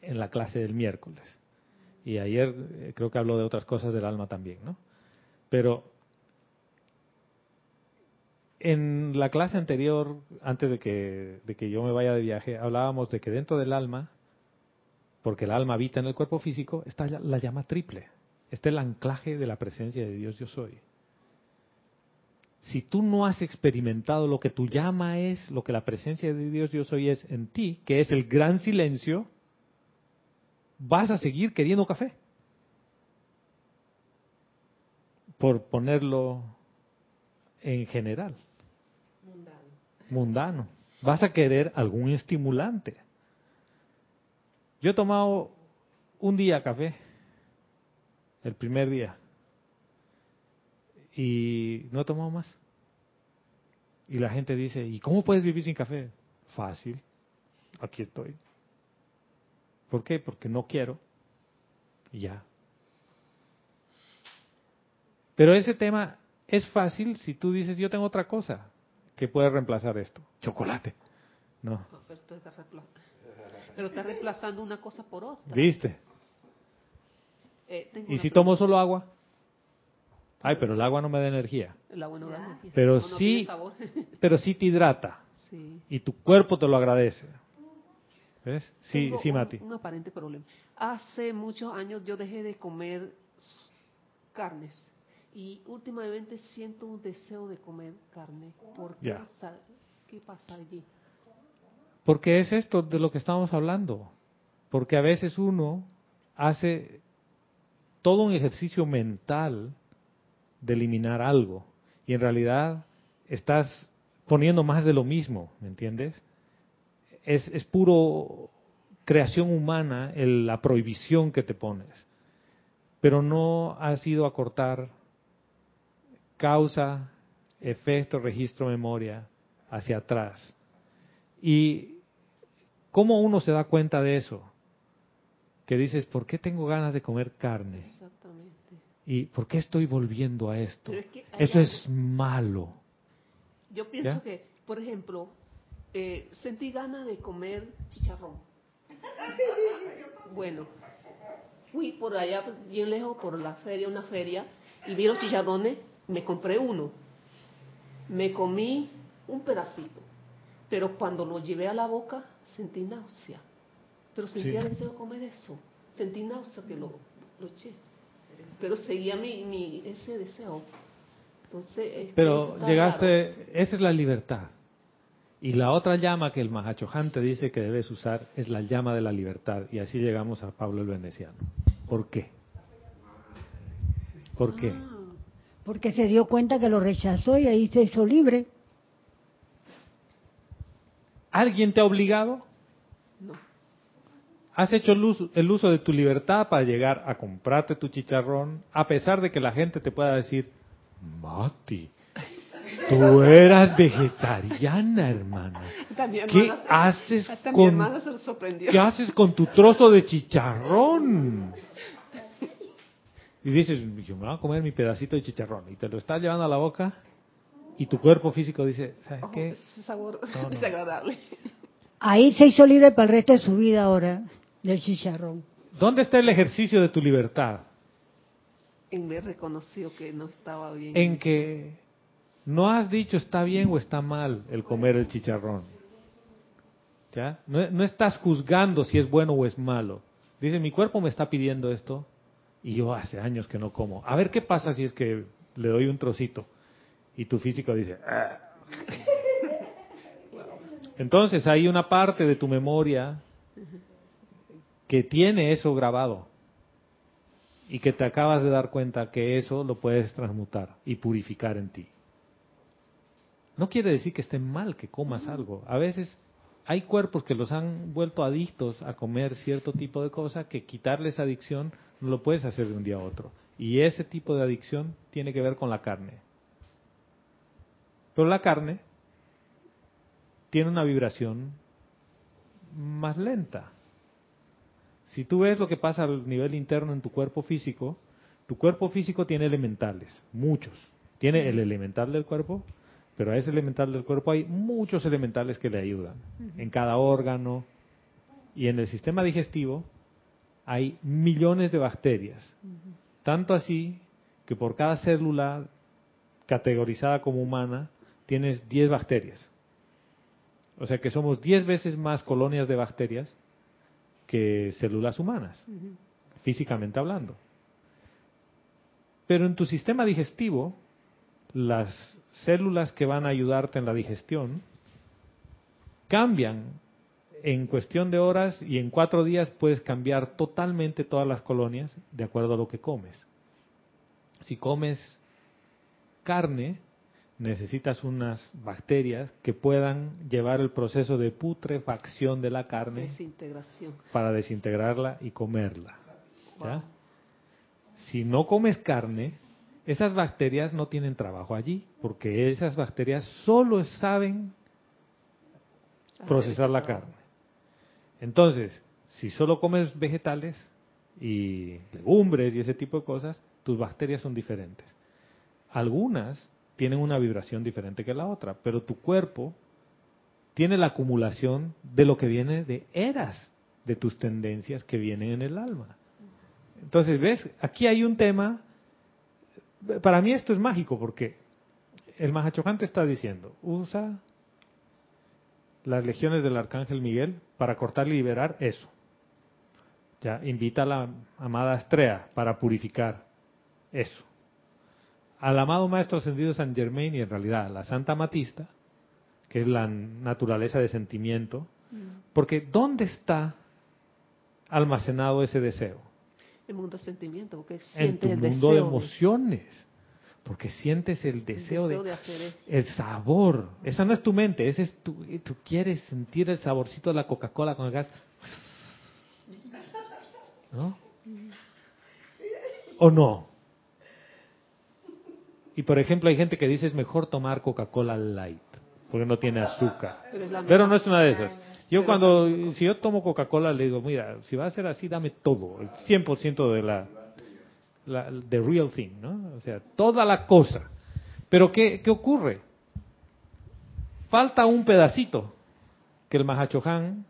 Speaker 1: en la clase del miércoles. Y ayer eh, creo que habló de otras cosas del alma también, ¿no? Pero en la clase anterior, antes de que, de que yo me vaya de viaje, hablábamos de que dentro del alma, porque el alma habita en el cuerpo físico, está la- la llama triple. Está el anclaje de la presencia de Dios yo soy. Si tú no has experimentado lo que tu llama es, lo que la presencia de Dios yo soy es en ti, que es el gran silencio, vas a seguir queriendo café. Por ponerlo en general mundano. Vas a querer algún estimulante. Yo he tomado un día café, el primer día, y no he tomado más. Y la gente dice, ¿y cómo puedes vivir sin café? Fácil, aquí estoy. ¿Por qué? Porque no quiero. Y ya. Pero ese tema es fácil si tú dices, yo tengo otra cosa que puede reemplazar esto. Chocolate. No.
Speaker 4: Pero está reemplazando una cosa por otra.
Speaker 1: ¿Viste?
Speaker 4: Eh,
Speaker 1: ¿Y si
Speaker 4: pregunta.
Speaker 1: tomo solo agua? Ay, pero el agua no me da energía.
Speaker 4: El agua no da energía.
Speaker 1: Pero
Speaker 4: No, no
Speaker 1: sí-
Speaker 4: tiene sabor. [laughs]
Speaker 1: Pero sí te hidrata.
Speaker 4: sí.
Speaker 1: Y tu cuerpo te lo agradece. ¿Ves? Sí,
Speaker 4: Tengo
Speaker 1: sí, Mati.
Speaker 4: Un aparente problema. Hace muchos años yo dejé de comer carnes y últimamente siento un deseo de comer carne. ¿Por qué? ¿Qué pasa allí?
Speaker 1: Porque es esto de lo que estamos hablando. Porque a veces uno hace todo un ejercicio mental de eliminar algo. Y en realidad estás poniendo más de lo mismo, ¿me entiendes? Es, es puro creación humana el- la prohibición que te pones. Pero no has ido a cortar causa, efecto, registro, memoria hacia atrás. ¿Y cómo uno se da cuenta de eso? Que dices, ¿por qué tengo ganas de comer carne?
Speaker 4: Exactamente.
Speaker 1: ¿Y por qué estoy volviendo a esto?
Speaker 4: Es que
Speaker 1: Eso
Speaker 4: algo-
Speaker 1: es malo.
Speaker 4: Yo pienso
Speaker 1: ¿Ya?
Speaker 4: que, por ejemplo, eh, sentí ganas de comer chicharrón. Bueno, fui por allá, bien lejos, por la feria, una feria, y vi los chicharrones, me compré uno. Me comí un pedacito, pero cuando lo llevé a la boca sentí náusea. Pero sentía
Speaker 1: Sí.
Speaker 4: deseo de comer eso. Sentí náusea que lo, lo eché. Pero seguía mi, mi, ese deseo. Entonces, es que eso
Speaker 1: Pero
Speaker 4: raro.
Speaker 1: llegaste, esa es la libertad. Y la otra llama que el Mahachohan te dice que debes usar es la llama de la libertad. Y así llegamos a Pablo el Veneciano. ¿Por qué? ¿Por qué?
Speaker 4: Ah,
Speaker 7: Porque se dio cuenta que lo rechazó y ahí se hizo libre.
Speaker 1: ¿Alguien te ha obligado?
Speaker 4: no.
Speaker 1: Has hecho el uso, el uso de tu libertad para llegar a comprarte tu chicharrón, a pesar de que la gente te pueda decir, Mati, tú eras vegetariana, hermana. [laughs] ¿Qué
Speaker 4: se-
Speaker 1: haces
Speaker 4: hasta mi
Speaker 1: con
Speaker 4: hermana se lo sorprendió.
Speaker 1: ¿Qué haces con tu trozo de chicharrón? [laughs] Y dices, yo me voy a comer mi pedacito de chicharrón. Y te lo estás llevando a la boca y tu cuerpo físico dice, ¿sabes
Speaker 4: Oh,
Speaker 1: qué?
Speaker 4: ese sabor
Speaker 1: No, no.
Speaker 4: desagradable.
Speaker 7: Ahí se hizo libre para el resto de su vida ahora del chicharrón.
Speaker 1: ¿Dónde está el ejercicio de tu libertad?
Speaker 4: En me reconoció que no estaba bien.
Speaker 1: En que no has dicho está bien o está mal el comer el chicharrón. ¿Ya? No, no estás juzgando si es bueno o es malo. Dice, mi cuerpo me está pidiendo esto y yo hace años que no como. A ver qué pasa si es que le doy un trocito y tu físico dice... "Ah". [laughs] Entonces hay una parte de tu memoria que tiene eso grabado y que te acabas de dar cuenta que eso lo puedes transmutar y purificar en ti. No quiere decir que esté mal que comas algo. A veces hay cuerpos que los han vuelto adictos a comer cierto tipo de cosa que quitarles adicción no lo puedes hacer de un día a otro. Y ese tipo de adicción tiene que ver con la carne. Pero la carne tiene una vibración más lenta. Si tú ves lo que pasa al nivel interno en tu cuerpo físico, tu cuerpo físico tiene elementales, muchos. Tiene el elemental del cuerpo, pero a ese elemental del cuerpo hay muchos elementales que le ayudan. En cada órgano y en el sistema digestivo hay millones de bacterias. Tanto así que por cada célula categorizada como humana tienes 10 bacterias. O sea que somos 10 veces más colonias de bacterias que células humanas, físicamente hablando. Pero en tu sistema digestivo, las células que van a ayudarte en la digestión cambian en cuestión de horas y en cuatro días puedes cambiar totalmente todas las colonias de acuerdo a lo que comes. Si comes carne, necesitas unas bacterias que puedan llevar el proceso de putrefacción de la carne
Speaker 4: Desintegración.
Speaker 1: para desintegrarla y comerla. ¿ya? Si no comes carne, esas bacterias no tienen trabajo allí, porque esas bacterias solo saben procesar la carne. Entonces, si solo comes vegetales y legumbres y ese tipo de cosas, tus bacterias son diferentes. Algunas tienen una vibración diferente que la otra, pero tu cuerpo tiene la acumulación de lo que viene de eras de tus tendencias que vienen en el alma. Entonces, ¿ves? Aquí hay un tema, para mí esto es mágico porque el Mahachojante está diciendo, usa las legiones del Arcángel Miguel para cortar y liberar eso. Ya, invita a la amada Astrea para purificar eso. Al amado Maestro Ascendido San Germain y en realidad a la Santa Matista, que es la naturaleza de sentimiento, porque ¿dónde está almacenado ese deseo?
Speaker 4: El mundo de sentimiento, porque
Speaker 1: En
Speaker 4: siente
Speaker 1: tu
Speaker 4: el
Speaker 1: mundo
Speaker 4: deseo
Speaker 1: de emociones. Porque sientes el
Speaker 4: el
Speaker 1: deseo, de,
Speaker 4: de hacer eso.
Speaker 1: el sabor. Esa no es tu mente, ese es tu, tú quieres sentir el saborcito de la Coca-Cola con el gas. ¿No? ¿O no? Y por ejemplo, hay gente que dice es mejor tomar Coca-Cola light, porque no tiene azúcar.
Speaker 4: Pero
Speaker 1: no es una de esas. Yo cuando, si yo tomo Coca-Cola, le digo, mira, si va a ser así, dame todo, el 100% de la, la the real thing, ¿no? O sea, toda la cosa. Pero ¿qué, qué ocurre? Falta un pedacito que el Mahachohan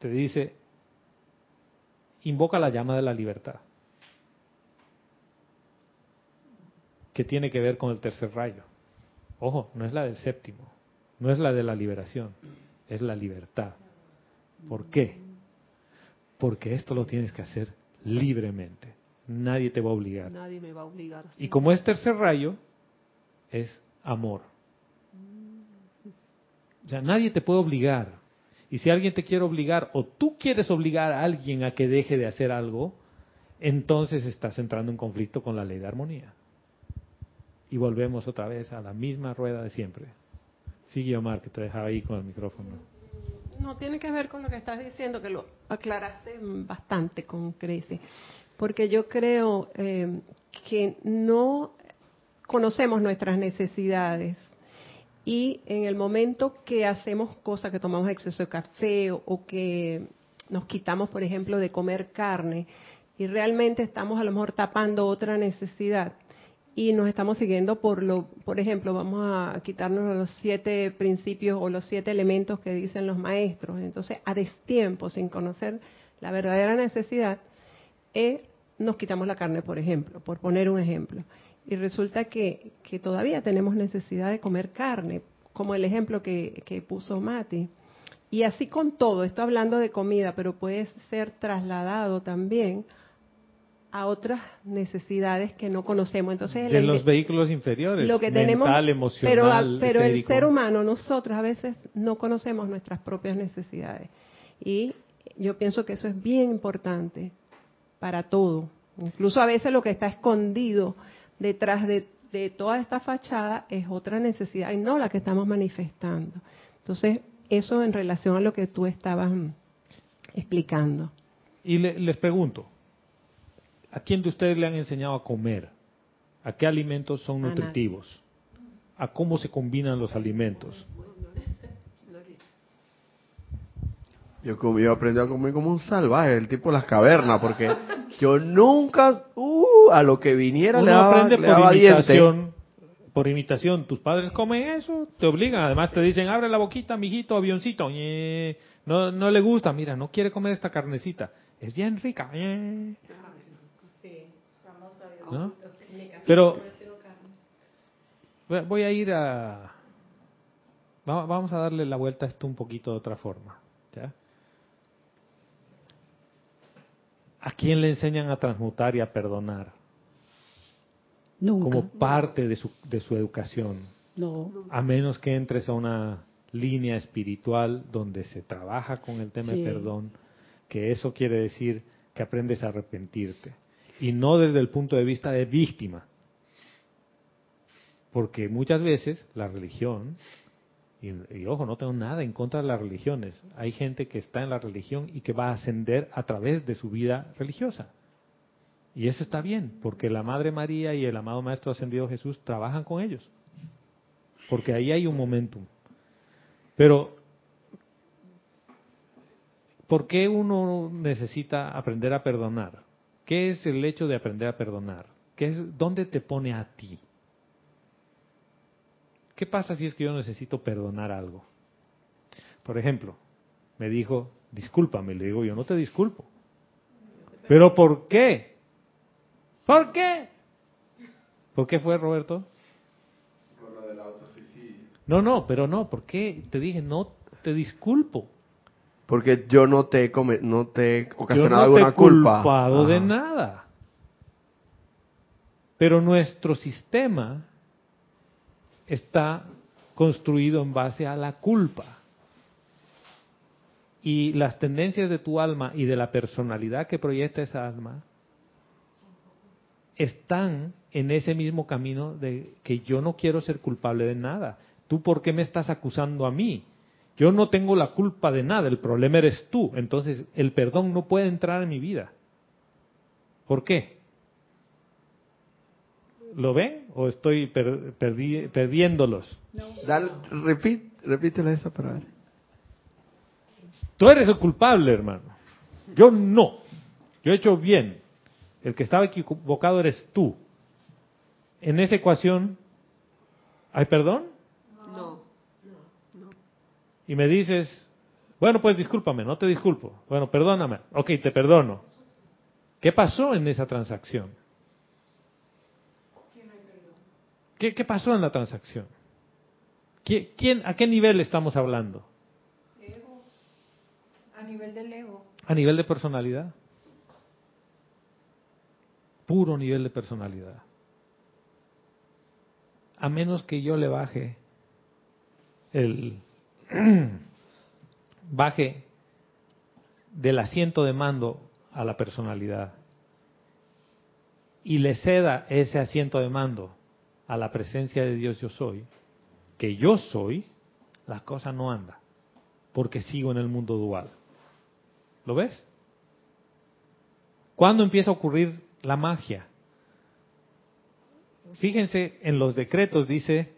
Speaker 1: te dice, invoca la llama de la libertad, que tiene que ver con el tercer rayo. Ojo, no es la del séptimo, no es la de la liberación, es la libertad. ¿Por qué? Porque esto lo tienes que hacer libremente. Nadie te va a obligar.
Speaker 4: Nadie me va a obligar.
Speaker 1: Y como es tercer rayo, es amor. O sea, nadie te puede obligar. Y si alguien te quiere obligar o tú quieres obligar a alguien a que deje de hacer algo, entonces estás entrando en conflicto con la ley de armonía. Y volvemos otra vez a la misma rueda de siempre. Sigue Omar, que te dejaba ahí con el micrófono.
Speaker 5: No, tiene que ver con lo que estás diciendo, que lo aclaraste bastante con Crece. Porque yo creo eh, que no conocemos nuestras necesidades y en el momento que hacemos cosas, que tomamos exceso de café o, o que nos quitamos, por ejemplo, de comer carne y realmente estamos a lo mejor tapando otra necesidad y nos estamos siguiendo por lo, por ejemplo, vamos a quitarnos los siete principios o los siete elementos que dicen los maestros. Entonces, a destiempo, sin conocer la verdadera necesidad, eh, nos quitamos la carne, por ejemplo, por poner un ejemplo. Y resulta que, que todavía tenemos necesidad de comer carne, como el ejemplo que, que puso Mati. Y así con todo, estoy hablando de comida, pero puede ser trasladado también a otras necesidades que no conocemos. Entonces, la
Speaker 1: los vehículos inferiores,
Speaker 5: lo que
Speaker 1: mental,
Speaker 5: tenemos, pero,
Speaker 1: emocional,
Speaker 5: pero el
Speaker 1: etérico.
Speaker 5: ser humano, nosotros a veces no conocemos nuestras propias necesidades. Y yo pienso que eso es bien importante para todo. Incluso a veces lo que está escondido detrás de, de toda esta fachada es otra necesidad y no la que estamos manifestando. Entonces, eso en relación a lo que tú estabas explicando.
Speaker 1: Y le- les pregunto, ¿a quién de ustedes le han enseñado a comer? ¿A qué alimentos son
Speaker 5: A nadie.
Speaker 1: nutritivos? ¿A cómo se combinan los alimentos?
Speaker 3: Yo, como, yo aprendí a comer como un salvaje, el tipo de las cavernas, porque yo nunca, uh, a lo que viniera le
Speaker 1: Uno
Speaker 3: daba,
Speaker 1: aprende
Speaker 3: le
Speaker 1: por
Speaker 3: diente.
Speaker 1: imitación, por imitación, tus padres comen eso, te obligan. Además te dicen, abre la boquita, mijito, avioncito. Ñe. No, no le gusta, mira, no quiere comer esta carnecita. Es bien rica. Ñe. ¿No? Pero voy a ir a... va- Vamos a darle la vuelta a esto un poquito de otra forma. ¿ya? ¿A quién le enseñan a transmutar y a perdonar?
Speaker 7: Nunca.
Speaker 1: Como parte de su, de su educación.
Speaker 7: No.
Speaker 1: A menos que entres a una línea espiritual donde se trabaja con el tema
Speaker 7: Sí.
Speaker 1: de perdón, que eso quiere decir que aprendes a arrepentirte. Y no desde el punto de vista de víctima. Porque muchas veces la religión, y, ojo, no tengo nada en contra de las religiones, hay gente que está en la religión y que va a ascender a través de su vida religiosa. Y eso está bien, porque la Madre María y el amado Maestro Ascendido Jesús trabajan con ellos. Porque ahí hay un momentum. Pero, ¿por qué uno necesita aprender a perdonar? ¿Qué es el hecho de aprender a perdonar? ¿Qué es, ¿Dónde te pone a ti? ¿Qué pasa si es que yo necesito perdonar algo? Por ejemplo, me dijo, discúlpame, le digo, yo no te disculpo. ¿Pero por qué? ¿Por qué? ¿Por qué fue, Roberto? No, no, pero no, ¿por qué? Te dije, no te disculpo.
Speaker 3: Porque yo no te he, come- no te he
Speaker 1: Yo
Speaker 3: ocasionado
Speaker 1: no te he
Speaker 3: alguna culpa.
Speaker 1: culpado de nada. Pero nuestro sistema está construido en base a la culpa. Y las tendencias de tu alma y de la personalidad que proyecta esa alma están en ese mismo camino de que yo no quiero ser culpable de nada. ¿Tú por qué me estás acusando a mí? Yo no tengo la culpa de nada, el problema eres tú. Entonces el perdón no puede entrar en mi vida. ¿Por qué? ¿Lo ven o estoy per- perdi- perdiéndolos?
Speaker 3: Dale, repite, repítela esa para ver.
Speaker 1: Tú eres el culpable, hermano. Yo no. Yo he hecho bien. El que estaba equivocado eres tú. En esa ecuación, ¿hay perdón? Y me dices, bueno, pues discúlpame, no te disculpo. Bueno, perdóname. Ok, te perdono. ¿Qué pasó en esa transacción? ¿Qué, qué pasó en la transacción? ¿Qui- ¿Quién, ¿A qué nivel estamos hablando?
Speaker 2: A nivel del ego.
Speaker 1: A nivel de personalidad. Puro nivel de personalidad. A menos que yo le baje el [clears throat] baje del asiento de mando a la personalidad y le ceda ese asiento de mando a la presencia de Dios yo soy, que yo soy, la cosa no anda, porque sigo en el mundo dual. ¿Lo ves? ¿Cuándo empieza a ocurrir la magia? Fíjense, en los decretos dice,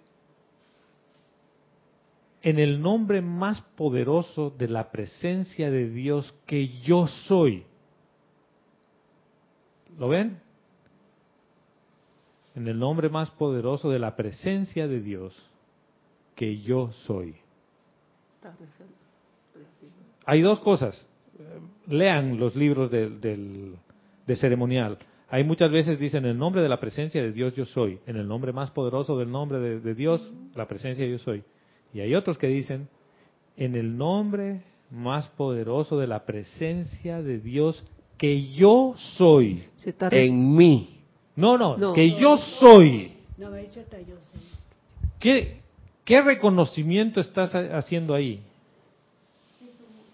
Speaker 1: en el nombre más poderoso de la presencia de Dios que yo soy. ¿Lo ven? En el nombre más poderoso de la presencia de Dios que yo soy. Hay dos cosas. Lean los libros de ceremonial. Hay muchas veces dicen en el nombre de la presencia de Dios yo soy, en el nombre más poderoso del nombre de Dios, la presencia yo soy. Y hay otros que dicen en el nombre más poderoso de la presencia de Dios que yo soy.
Speaker 3: En mí.
Speaker 1: No, no,
Speaker 4: No.
Speaker 1: que yo soy.
Speaker 7: No, me ha dicho hasta yo sí.
Speaker 1: ¿Qué, qué reconocimiento estás ha- haciendo ahí?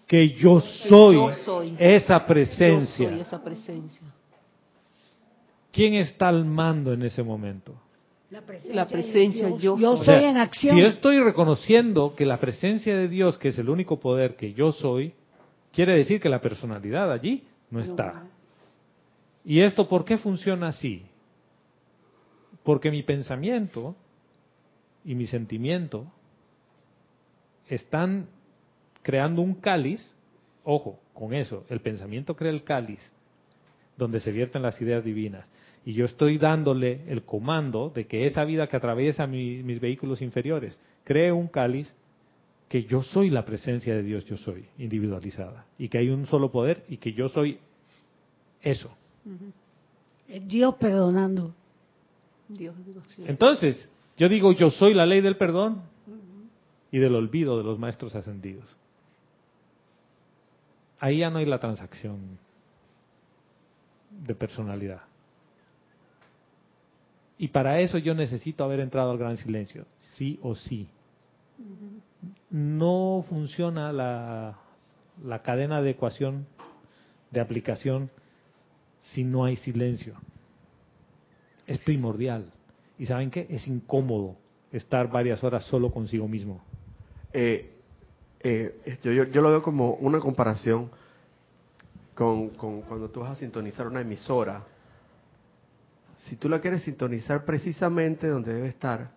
Speaker 1: Que yo soy,
Speaker 4: Yo soy.
Speaker 1: esa
Speaker 4: Yo
Speaker 1: presencia.
Speaker 4: soy esa presencia.
Speaker 1: ¿Quién está al mando en ese momento?
Speaker 7: La presencia,
Speaker 4: La presencia,
Speaker 7: de Dios.
Speaker 4: yo
Speaker 7: yo
Speaker 4: soy.
Speaker 7: en acción.
Speaker 1: Si yo estoy reconociendo que la presencia de Dios, que es el único poder que yo soy, quiere decir que la personalidad allí no está. ¿Y esto por qué funciona así? Porque mi pensamiento y mi sentimiento están creando un cáliz, ojo, con eso, el pensamiento crea el cáliz, donde se vierten las ideas divinas. Y yo estoy dándole el comando de que esa vida que atraviesa mi- mis vehículos inferiores cree un cáliz que yo soy la presencia de Dios, yo soy, individualizada. Y que hay un solo poder y que yo soy eso.
Speaker 7: Es Dios perdonando.
Speaker 4: Dios, Dios, sí.
Speaker 1: Entonces, yo digo, yo soy la ley del perdón y del olvido de los maestros ascendidos. Ahí ya no hay la transacción de personalidad. Y para eso yo necesito haber entrado al gran silencio, sí o sí. No funciona la, la cadena de ecuación, de aplicación, si no hay silencio. Es primordial. ¿Y saben qué? Es incómodo estar varias horas solo consigo mismo.
Speaker 3: Eh, eh, yo, yo, yo lo veo como una comparación con, con cuando tú vas a sintonizar una emisora. Si tú la quieres sintonizar precisamente donde debe estar,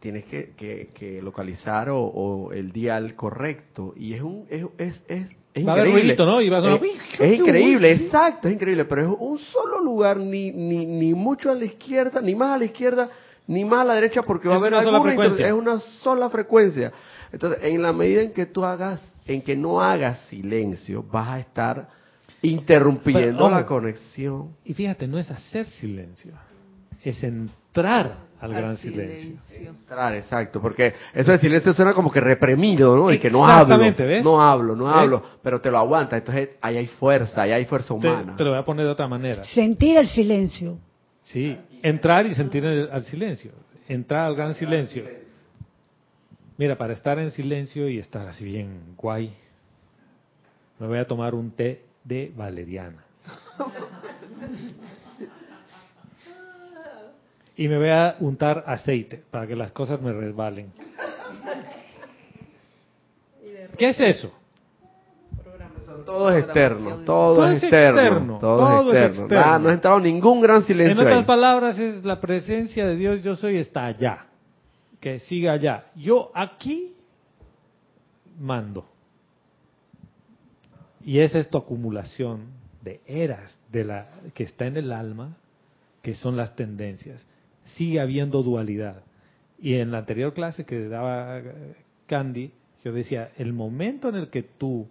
Speaker 3: tienes que, que- que localizar o, o el dial correcto. Y es un es, es, es, es
Speaker 1: Va a haber
Speaker 3: increíble.
Speaker 1: ruidito, ¿no? Y va a sonar-
Speaker 3: Eh, es increíble, exacto, es increíble, pero es un solo lugar, ni, ni, ni mucho a la izquierda, ni más a la izquierda, ni más a la derecha, porque va a haber alguna
Speaker 1: frecuencia.
Speaker 3: es una sola frecuencia. Entonces, en la medida en que tú hagas, en que no hagas silencio, vas a estar interrumpiendo
Speaker 1: Pero, ojo.
Speaker 3: la conexión.
Speaker 1: Y fíjate, no es hacer silencio, es entrar al gran silencio.
Speaker 3: Entrar, exacto, porque eso de silencio suena como que reprimido, ¿no? Y que no hablo,
Speaker 1: Exactamente, ¿ves?
Speaker 3: no hablo, no
Speaker 1: ¿Ves?
Speaker 3: hablo, pero te lo aguanta. Entonces, ahí hay fuerza, ahí hay fuerza
Speaker 1: Te,
Speaker 3: humana.
Speaker 1: te lo voy a poner de otra manera.
Speaker 7: Sentir el silencio.
Speaker 1: Sí, entrar y sentir el, al silencio. Entrar al gran silencio. Mira, para estar en silencio y estar así bien guay, me voy a tomar un té de valeriana. Y me voy a untar aceite para que las cosas me resbalen. ¿Qué es eso?
Speaker 3: Todo es externo, todo, es externo, todo, es externo. Nada, no ha entrado ningún gran
Speaker 1: En
Speaker 3: silencio
Speaker 1: otras
Speaker 3: ahí.
Speaker 1: palabras, es la presencia de Dios, yo soy, está allá. Que siga allá. Yo aquí mando. Y esa es tu acumulación de eras de la que está en el alma, que son las tendencias. Sigue habiendo dualidad. Y en la anterior clase que daba eh, Candy, yo decía, el momento en el que tú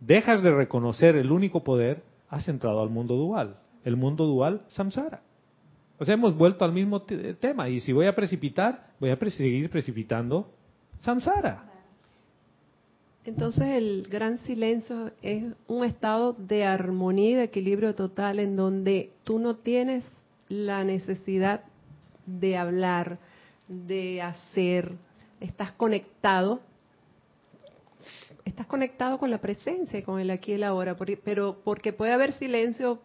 Speaker 1: dejas de reconocer el único poder, has entrado al mundo dual. El mundo dual, samsara. O sea, hemos vuelto al mismo te- tema. Y si voy a precipitar, voy a seguir precipitando samsara.
Speaker 5: Entonces el gran silencio es un estado de armonía y de equilibrio total en donde tú no tienes la necesidad de hablar, de hacer, estás conectado, estás conectado con la presencia, con el aquí y el ahora, pero porque puede haber silencio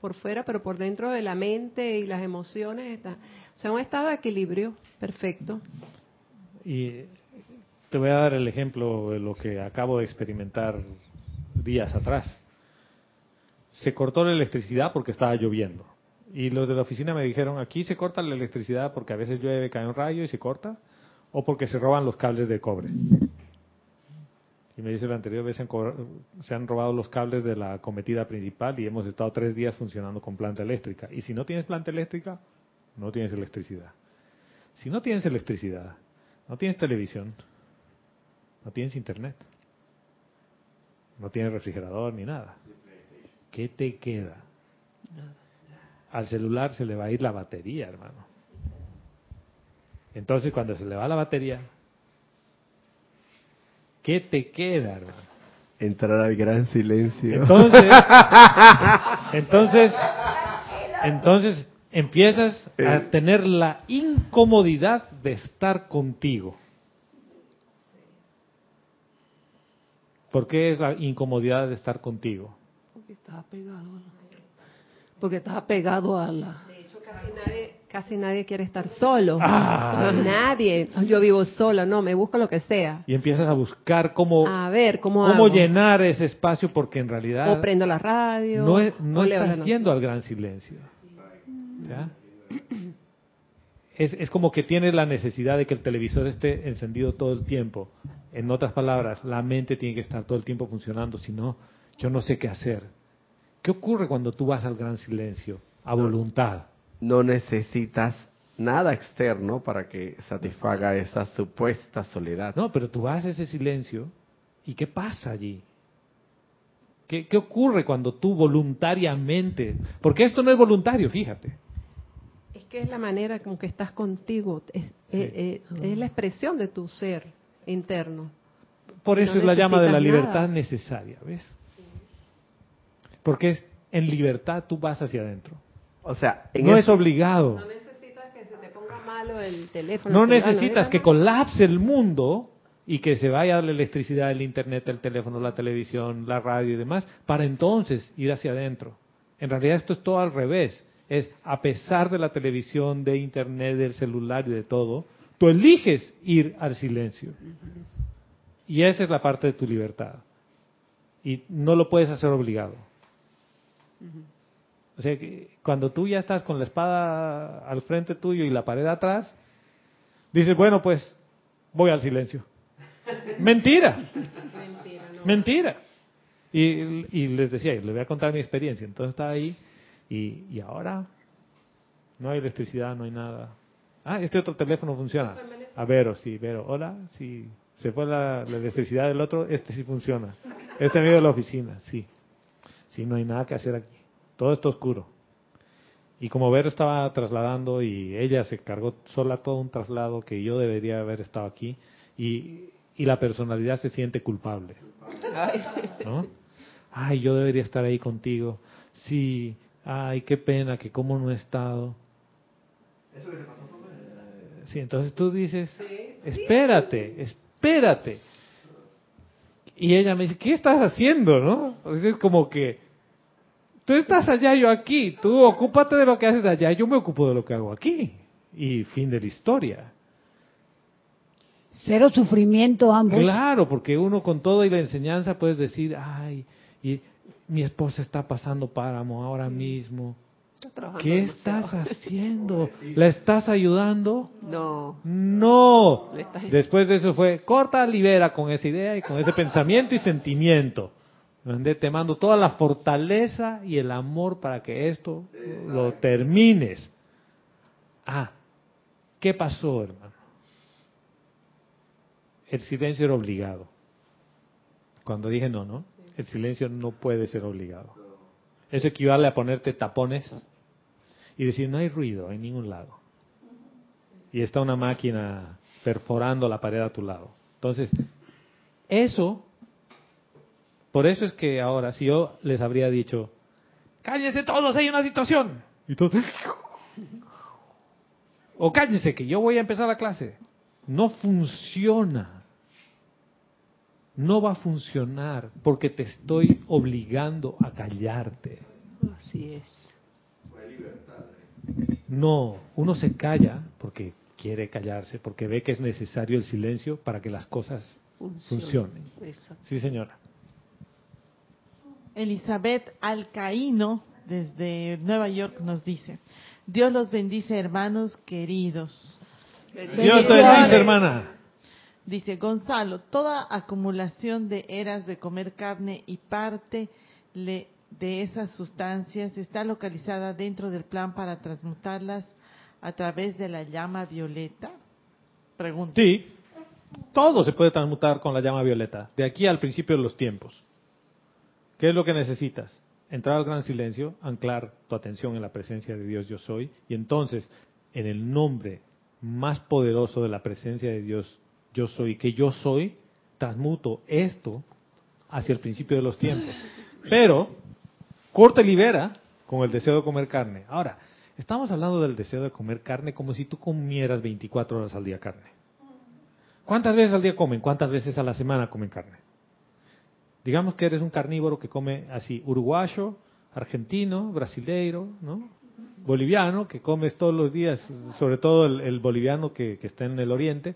Speaker 5: por fuera, pero por dentro de la mente y las emociones está, o sea, un estado de equilibrio perfecto.
Speaker 1: Y te voy a dar el ejemplo de lo que acabo de experimentar días atrás. Se cortó la electricidad porque estaba lloviendo. Y los de la oficina me dijeron, aquí se corta la electricidad porque a veces llueve, cae un rayo y se corta, o porque se roban los cables de cobre. Y me dice la anterior vez se han, robado los cables de la cometida principal y hemos estado tres días funcionando con planta eléctrica. Y si no tienes planta eléctrica, no tienes electricidad. Si no tienes electricidad, no tienes televisión, no tienes internet, no tienes refrigerador ni nada. ¿Qué te queda? Al celular se le va a ir la batería, hermano. Entonces, cuando se le va la batería, ¿qué te queda, hermano?
Speaker 3: Entrar al gran silencio.
Speaker 1: Entonces, [laughs] entonces, entonces empiezas a
Speaker 3: Eh.
Speaker 1: tener la incomodidad de estar contigo. ¿Por qué es la incomodidad de estar contigo?
Speaker 4: Porque estaba pegado a la... Porque estaba pegado a la...
Speaker 5: De hecho, casi nadie, casi nadie quiere estar solo.
Speaker 1: Ay. [laughs]
Speaker 5: Nadie. Yo vivo sola, no, me busco lo que sea.
Speaker 1: Y empiezas a buscar cómo,
Speaker 5: A ver, ¿cómo,
Speaker 1: cómo
Speaker 5: hago?
Speaker 1: llenar ese espacio porque en realidad
Speaker 5: O prendo la radio.
Speaker 1: no, es- no estás yendo al gran silencio. ¿Ya? Es, es como que tienes la necesidad de que el televisor esté encendido todo el tiempo. En otras palabras, la mente tiene que estar todo el tiempo funcionando, si no, yo no sé qué hacer. ¿Qué ocurre cuando tú vas al gran silencio a voluntad?
Speaker 3: No necesitas nada externo para que satisfaga esa supuesta soledad.
Speaker 1: No, pero tú vas a ese silencio y ¿qué pasa allí? ¿Qué, qué ocurre cuando tú voluntariamente, porque esto no es voluntario, fíjate,
Speaker 5: que es la manera con que estás contigo, es,
Speaker 1: Sí.
Speaker 5: eh, eh, es la expresión de tu ser interno.
Speaker 1: por
Speaker 5: No
Speaker 1: eso es la llama de la libertad
Speaker 5: nada.
Speaker 1: necesaria, ¿ves? Porque es, en libertad tú vas hacia adentro.
Speaker 3: O sea, en
Speaker 1: No es obligado.
Speaker 5: No necesitas que se te ponga malo el teléfono.
Speaker 1: No necesitas
Speaker 5: ¿no?
Speaker 1: que colapse el mundo y que se vaya la electricidad, el internet, el teléfono, la televisión, la radio y demás, para entonces ir hacia adentro. En realidad esto es todo al revés. Es a pesar de la televisión, de internet, del celular y de todo, tú eliges ir al silencio. Y esa es la parte de tu libertad. Y no lo puedes hacer obligado. O sea, que cuando tú ya estás con la espada al frente tuyo y la pared atrás, dices, bueno, pues voy al silencio. [laughs] Mentira. Mentira. Y, y les decía, les voy a contar mi experiencia. Entonces estaba ahí y, y ahora no hay electricidad, no hay nada. Ah, este otro teléfono funciona. A Vero, sí, Vero. Hola, sí. Se fue la, la electricidad del otro, este sí funciona. Este medio de la oficina, sí. Sí, no hay nada que hacer aquí. Todo está oscuro. Y como Vero estaba trasladando y ella se cargó sola todo un traslado que yo debería haber estado aquí y, y la personalidad se siente culpable. ¿No? Ay, yo debería estar ahí contigo. Sí, ay, qué pena que cómo no he estado. Sí, entonces tú dices, espérate, espérate. Y ella me dice, ¿qué estás haciendo? ¿No? O sea, es como que, tú estás allá, yo aquí, tú ocúpate de lo que haces allá, yo me ocupo de lo que hago aquí. Y fin de la historia.
Speaker 7: Cero sufrimiento ambos.
Speaker 1: Claro, porque uno con todo y la enseñanza puedes decir, ay, y mi esposa está pasando páramo ahora mismo. ¿Qué
Speaker 4: demasiado.
Speaker 1: estás haciendo? [laughs] ¿La estás ayudando?
Speaker 4: No.
Speaker 1: No. Después de eso fue, corta, libera con esa idea y con ese pensamiento y sentimiento. Te mando toda la fortaleza y el amor para que esto lo termines. Ah, ¿qué pasó, hermano? El silencio era obligado. Cuando dije no, ¿no? El silencio no puede ser obligado. Eso equivale a ponerte tapones y decir no hay ruido en ningún lado. Y está una máquina perforando la pared a tu lado. Entonces, eso, por eso es que ahora, si yo les habría dicho, cállense todos, hay una situación. Y todos, [laughs] o cállense que yo voy a empezar la clase. No funciona. No va a funcionar porque te estoy obligando a callarte.
Speaker 4: Así es.
Speaker 1: No, uno se calla porque quiere callarse, porque ve que es necesario el silencio para que las cosas funcionen. Sí, señora.
Speaker 8: Elizabeth Alcaíno, desde Nueva York, nos dice, Dios los bendice, hermanos queridos.
Speaker 1: Dios te bendice, hermana.
Speaker 8: Dice Gonzalo, toda acumulación de eras de comer carne y parte de esas sustancias está localizada dentro del plan para transmutarlas a través de la llama violeta. Pregunta.
Speaker 1: Sí, todo se puede transmutar con la llama violeta, de aquí al principio de los tiempos. ¿Qué es lo que necesitas? Entrar al gran silencio, anclar tu atención en la presencia de Dios yo soy, y entonces, en el nombre más poderoso de la presencia de Dios yo soy, que yo soy, transmuto esto hacia el principio de los tiempos. Pero, corta y libera con el deseo de comer carne. Ahora, estamos hablando del deseo de comer carne como si tú comieras 24 horas al día carne. ¿Cuántas veces al día comen? ¿Cuántas veces a la semana comen carne? Digamos que eres un carnívoro que come así, uruguayo, argentino, brasileiro, ¿no? Boliviano, que comes todos los días, sobre todo el, boliviano que, está en el oriente,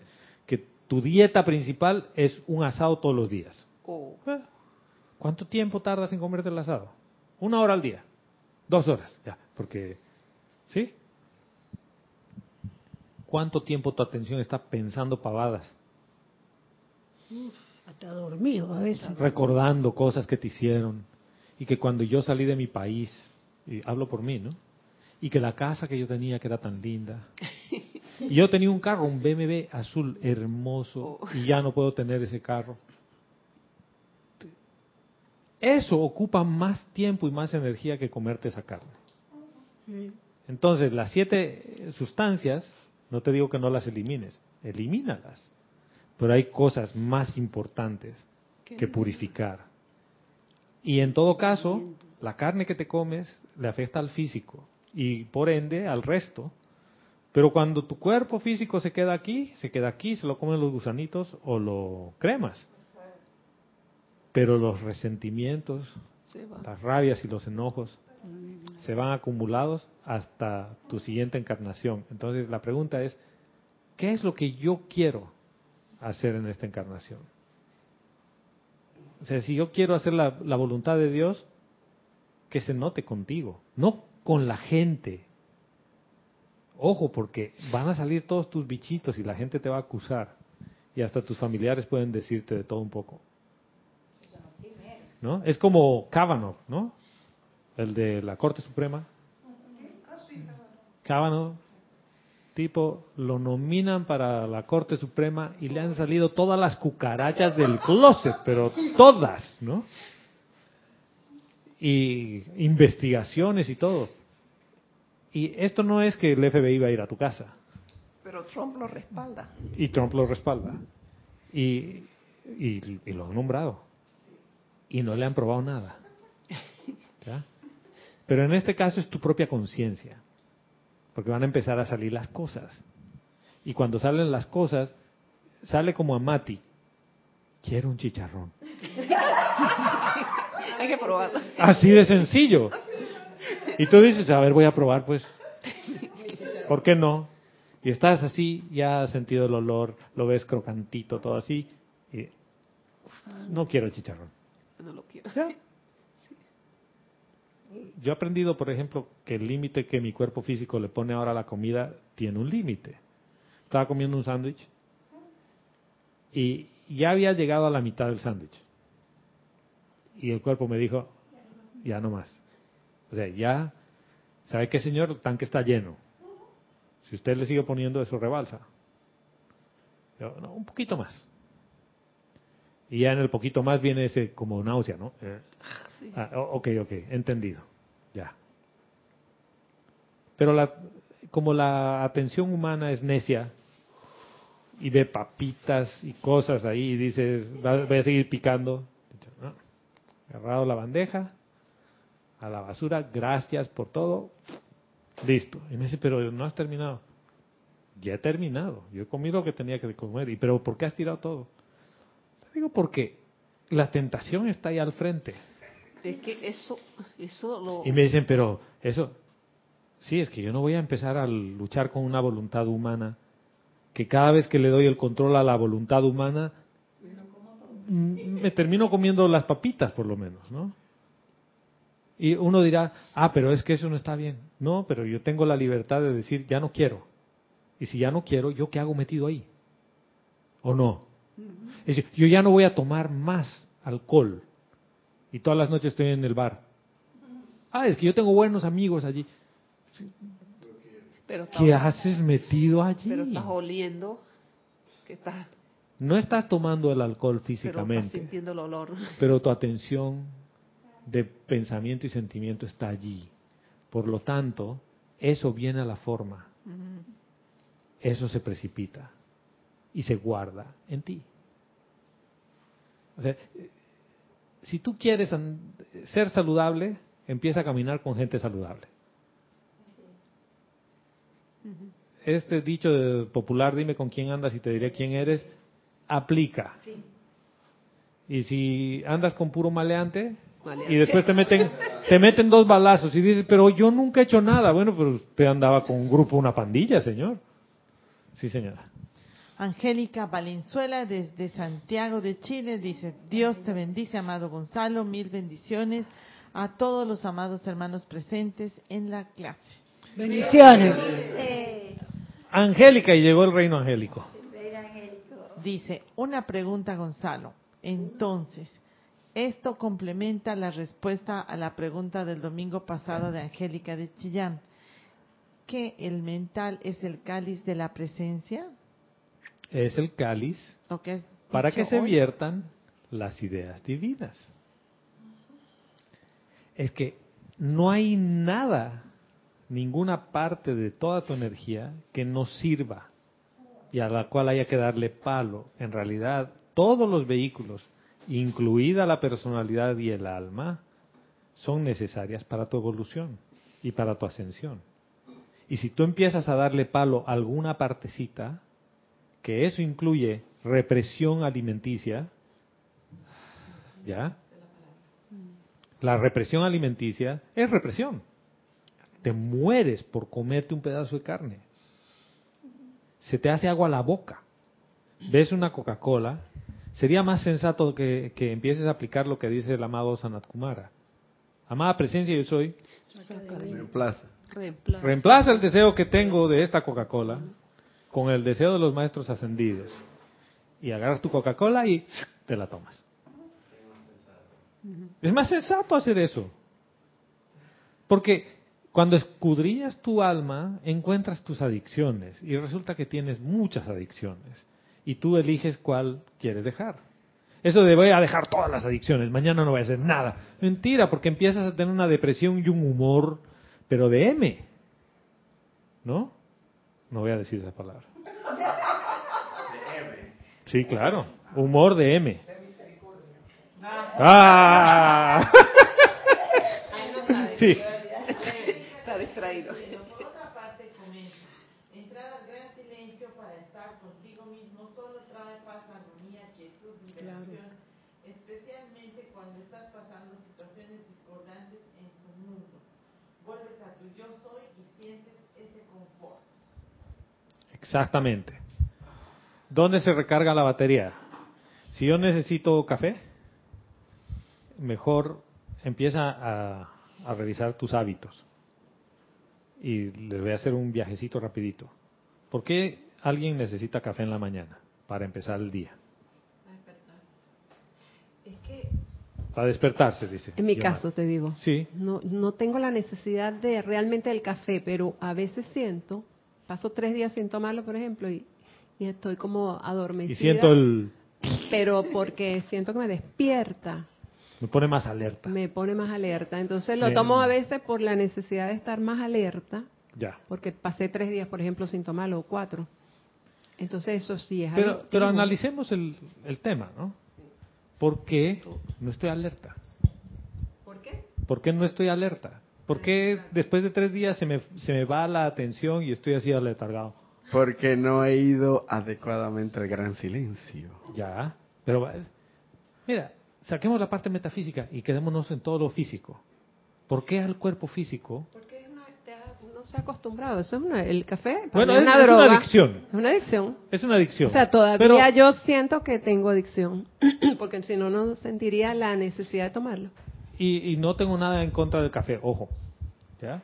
Speaker 1: tu dieta principal es un asado todos los días.
Speaker 4: Oh,
Speaker 1: Eh, ¿Cuánto tiempo tardas en comerte el asado? Una hora al día. Dos horas, ya, porque... ¿Sí? ¿Cuánto tiempo tu atención está pensando pavadas?
Speaker 7: Hasta dormido a veces.
Speaker 1: recordando cosas que te hicieron. y que cuando yo salí de mi país, y hablo por mí, ¿no? Y que la casa que yo tenía que era tan linda. [laughs] Yo tenía un carro, un BMW azul hermoso, y ya no puedo tener ese carro. Eso ocupa más tiempo y más energía que comerte esa carne. Entonces, las siete sustancias, no te digo que no las elimines, elimínalas. Pero hay cosas más importantes que purificar. Y en todo caso, la carne que te comes le afecta al físico y por ende al resto. Pero cuando tu cuerpo físico se queda aquí, se queda aquí, se lo comen los gusanitos o lo cremas. Pero los resentimientos, las rabias y los enojos se van acumulados hasta tu siguiente encarnación. Entonces la pregunta es, ¿qué es lo que yo quiero hacer en esta encarnación? O sea, si yo quiero hacer la, la voluntad de Dios, que se note contigo, no con la gente. Ojo, porque van a salir todos tus bichitos y la gente te va a acusar. Y hasta tus familiares pueden decirte de todo un poco. ¿No? Es como Kavanaugh, ¿no? El de la Corte Suprema. Kavanaugh, tipo, lo nominan para la Corte Suprema y le han salido todas las cucarachas del closet, pero todas, ¿no? Y investigaciones y todo. Y esto no es que el FBI va a ir a tu casa.
Speaker 4: Pero Trump lo respalda.
Speaker 1: Y Trump lo respalda. Y, y, y lo han nombrado. Y no le han probado nada. ¿Ya? Pero en este caso es tu propia conciencia. Porque van a empezar a salir las cosas. Y cuando salen las cosas, sale como a Mati. Quiero un chicharrón. [laughs]
Speaker 4: Hay que probarlo.
Speaker 1: Así de sencillo. Y tú dices, a ver, voy a probar, pues. ¿Por qué no? Y estás así, ya has sentido el olor, lo ves crocantito, todo así. Y no quiero el chicharrón.
Speaker 4: No lo quiero.
Speaker 1: ¿Ya? Yo he aprendido, por ejemplo, que el límite que mi cuerpo físico le pone ahora a la comida tiene un límite. Estaba comiendo un sándwich y ya había llegado a la mitad del sándwich. Y el cuerpo me dijo, ya no más. O sea, ya, ¿sabe qué, señor? El tanque está lleno. Si usted le sigue poniendo eso, rebalsa. Yo, no, un poquito más. Y ya en el poquito más viene ese como náusea, ¿no? Eh,
Speaker 4: Sí.
Speaker 1: Ah, ok, ok, entendido. Ya. Pero la, como la atención humana es necia y ve papitas y cosas ahí y dices, "Va- voy a seguir picando. ¿no? Agarrado la bandeja, a la basura, gracias por todo, listo. Y me dice, pero no has terminado. Ya he terminado, yo he comido lo que tenía que comer. ¿Y pero por qué has tirado todo? Le digo, porque la tentación está ahí al frente.
Speaker 4: Es que eso, eso lo...
Speaker 1: Y me dicen, pero eso, sí, es que yo no voy a empezar a luchar con una voluntad humana, que cada vez que le doy el control a la voluntad humana, mm, me termino comiendo las papitas por lo menos, ¿no? Y uno dirá, ah, pero es que eso no está bien. No, pero yo tengo la libertad de decir, ya no quiero. Y si ya no quiero, ¿yo qué hago metido ahí? ¿O no? Es decir, yo ya no voy a tomar más alcohol. Y todas las noches estoy en el bar. Ah, es que yo tengo buenos amigos allí.
Speaker 4: pero
Speaker 1: ¿Qué haces metido allí?
Speaker 4: Pero estás oliendo, estás,
Speaker 1: No estás tomando el alcohol
Speaker 4: pero estás
Speaker 1: físicamente,
Speaker 4: sintiendo el olor.
Speaker 1: pero tu atención de pensamiento y sentimiento está allí. Por lo tanto, eso viene a la forma. Eso se precipita y se guarda en ti. O sea, si tú quieres ser saludable, empieza a caminar con gente saludable. Este dicho popular, dime con quién andas y te diré quién eres, aplica. Y si andas con puro Maleante. Y después te meten, [laughs] te meten dos balazos y dices, pero yo nunca he hecho nada. Bueno, pero usted andaba con un grupo, una pandilla, señor. Sí, señora.
Speaker 8: Angélica Valenzuela desde Santiago de Chile dice, Dios te bendice, amado Gonzalo, mil bendiciones a todos los amados hermanos presentes en la clase.
Speaker 7: Bendiciones.
Speaker 1: Angélica, y llegó el reino angélico.
Speaker 8: Dice, una pregunta Gonzalo, entonces, Esto complementa la respuesta a la pregunta del domingo pasado de Angélica de Chillán. ¿Que el mental es el cáliz de la presencia?
Speaker 1: Es el cáliz
Speaker 8: que
Speaker 1: para que se viertan las ideas divinas. Es que no hay nada, ninguna parte de toda tu energía que no sirva y a la cual haya que darle palo. En realidad, todos los vehículos, incluida la personalidad y el alma, son necesarias para tu evolución y para tu ascensión. Y si tú empiezas a darle palo a alguna partecita, que eso incluye represión alimenticia, ¿ya? La represión alimenticia es represión. Te mueres por comerte un pedazo de carne. Se te hace agua a la boca. Ves una Coca-Cola, sería más sensato que, que empieces a aplicar lo que dice el amado Sanat Kumara. Amada presencia, yo soy.
Speaker 3: Reemplaza.
Speaker 4: Reemplaza.
Speaker 1: Reemplaza el deseo que tengo de esta Coca-Cola con el deseo de los maestros ascendidos. Y agarras tu Coca-Cola y te la tomas. Es más sensato hacer eso. Porque cuando escudrillas tu alma, encuentras tus adicciones. Y resulta que tienes muchas adicciones. Y tú eliges cuál quieres dejar. Eso de voy a dejar todas las adicciones, mañana no voy a hacer nada. Mentira, porque empiezas a tener una depresión y un humor, pero de M. ¿No? No voy a decir esa palabra. Sí, claro. Humor de M. ¡Ah! [laughs] Sí.
Speaker 4: Está distraído.
Speaker 8: Por otra parte, comenta, entrar al gran silencio para estar contigo mismo solo trae paz, armonía, quietud, liberación, especialmente cuando estás pasando situaciones discordantes en tu mundo. Vuelves a tu yo soy y sientes ese confort.
Speaker 1: Exactamente. ¿Dónde se recarga la batería? Si yo necesito café, mejor empieza a, a revisar tus hábitos. Y les voy a hacer un viajecito rapidito. ¿Por qué alguien necesita café en la mañana para empezar el día?
Speaker 5: Es que
Speaker 1: Para despertarse, dice.
Speaker 5: en mi
Speaker 1: Yomar.
Speaker 5: caso te digo,
Speaker 1: Sí.
Speaker 5: no, no tengo la necesidad de realmente del café, pero a veces siento, paso tres días sin tomarlo, por ejemplo, y, y estoy como adormecida.
Speaker 1: Y siento el...
Speaker 5: Pero porque siento que me despierta,
Speaker 1: Me pone más alerta.
Speaker 5: me pone más alerta. Entonces lo tomo a veces por la necesidad de estar más alerta,
Speaker 1: Ya.
Speaker 5: porque pasé tres días, por ejemplo, sin tomarlo, o cuatro. Entonces eso sí es
Speaker 1: Pero, pero analicemos el, el tema, ¿no? ¿Por qué no estoy alerta?
Speaker 5: ¿Por qué?
Speaker 1: ¿Por qué no estoy alerta? ¿Por qué después de tres días se me, se me va la atención y estoy así aletargado?
Speaker 3: Porque no he ido adecuadamente al gran silencio.
Speaker 1: Ya, pero va- mira, saquemos la parte metafísica y quedémonos en todo lo físico. ¿Por qué al cuerpo físico?
Speaker 5: Porque es una, te ha- no se ha acostumbrado. Eso es una, el café para
Speaker 1: Bueno,
Speaker 5: mí
Speaker 1: es,
Speaker 5: una
Speaker 1: es
Speaker 5: droga.
Speaker 1: una adicción.
Speaker 5: Es una adicción.
Speaker 1: Es una adicción.
Speaker 5: O sea, todavía
Speaker 1: Pero-
Speaker 5: yo siento que tengo adicción, [clears throat] porque si no, no sentiría la necesidad de tomarlo.
Speaker 1: Y, y no tengo nada en contra del café, ojo. ¿ya?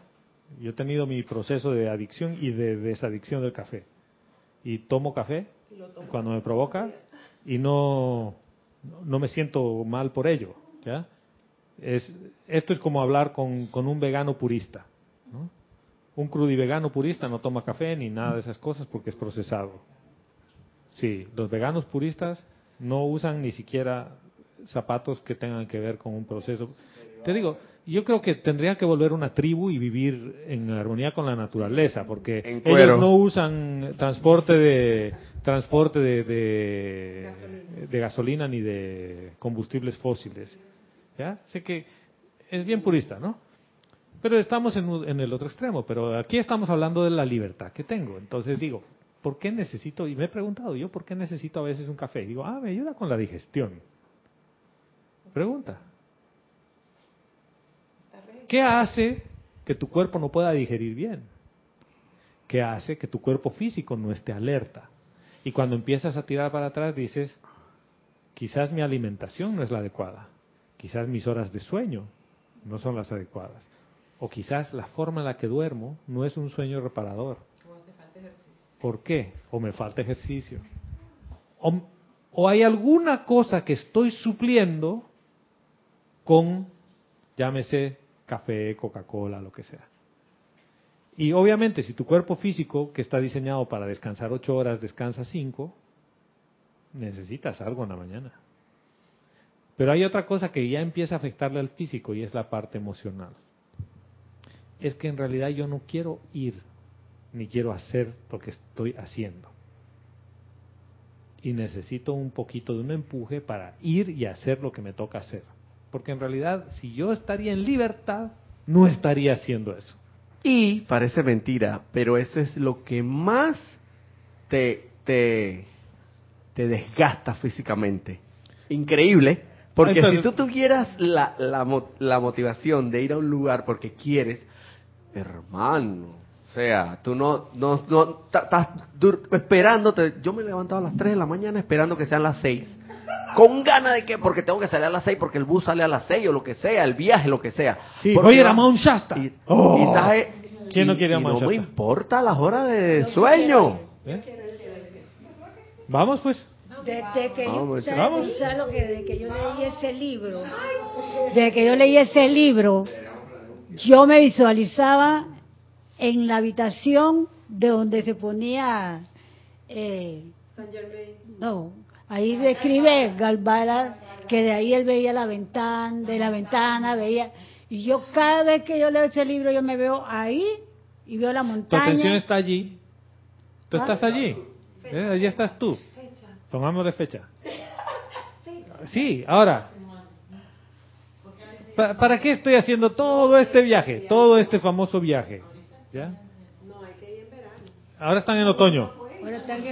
Speaker 1: Yo he tenido mi proceso de adicción y de desadicción del café. Y tomo café cuando me provoca y no, no me siento mal por ello. ¿ya? Es, esto es como hablar con, con un vegano purista. ¿no? Un crudivegano purista no toma café ni nada de esas cosas porque es procesado. Sí, los veganos puristas no usan ni siquiera zapatos que tengan que ver con un proceso. Te digo, yo creo que tendría que volver una tribu y vivir en armonía con la naturaleza, porque ellos no usan transporte de transporte de, de, de gasolina ni de combustibles fósiles. ¿Ya? Sé que es bien purista, ¿no? Pero estamos en, en el otro extremo, pero aquí estamos hablando de la libertad que tengo. Entonces digo, ¿por qué necesito? Y me he preguntado yo, ¿por qué necesito a veces un café? Y digo, ah, me ayuda con la digestión. Pregunta. ¿Qué hace que tu cuerpo no pueda digerir bien? ¿Qué hace que tu cuerpo físico no esté alerta? Y cuando empiezas a tirar para atrás dices, quizás mi alimentación no es la adecuada, quizás mis horas de sueño no son las adecuadas, o quizás la forma en la que duermo no es un sueño reparador. ¿Por qué? O me falta ejercicio. O, o hay alguna cosa que estoy supliendo con, llámese, café, Coca-Cola, lo que sea. Y obviamente, si tu cuerpo físico, que está diseñado para descansar ocho horas, descansa cinco, necesitas algo en la mañana. Pero hay otra cosa que ya empieza a afectarle al físico y es la parte emocional. Es que en realidad yo no quiero ir ni quiero hacer lo que estoy haciendo. Y necesito un poquito de un empuje para ir y hacer lo que me toca hacer. Porque en realidad, si yo estaría en libertad, no estaría haciendo eso.
Speaker 3: Y parece mentira, pero eso es lo que más te, te, te desgasta físicamente. Increíble. Porque
Speaker 1: Entonces-
Speaker 3: si tú tuvieras la, la, la motivación de ir a un lugar porque quieres, hermano, o sea, tú no, no, no, estás esperándote. Yo me he levantado a las 3 de la mañana esperando que sean las 6. Con ganas de que, porque tengo que salir a las 6, porque el bus sale a las 6 o lo que sea, el viaje, lo que sea.
Speaker 1: Sí,
Speaker 3: Porque
Speaker 1: voy a ir a
Speaker 3: vas-
Speaker 1: Mount Shasta.
Speaker 3: Y,
Speaker 1: Oh.
Speaker 3: y estás, eh,
Speaker 1: ¿Quién no quiere a Mount
Speaker 3: No me importa las horas de sueño.
Speaker 1: ¿Eh? Vamos pues.
Speaker 7: Desde que yo,
Speaker 3: Vamos,
Speaker 7: ¿sabes,
Speaker 1: vamos.
Speaker 7: Gonzalo, que desde que yo leí ese libro, desde que yo leí ese libro, yo me visualizaba en la habitación de donde se ponía, eh, no, ahí describe Galvara que de ahí él veía la ventana, de la ventana veía, y yo cada vez que yo leo ese libro yo me veo ahí y veo la
Speaker 1: Tu
Speaker 7: montaña.
Speaker 1: atención está allí. Tú
Speaker 7: Ah.
Speaker 1: estás allí. ¿Eh? Allí estás tú. Pongámosle fecha. Sí, ahora. Pa- ¿Para qué estoy haciendo todo este viaje? Todo este famoso viaje. ¿Ya? Ahora están en otoño.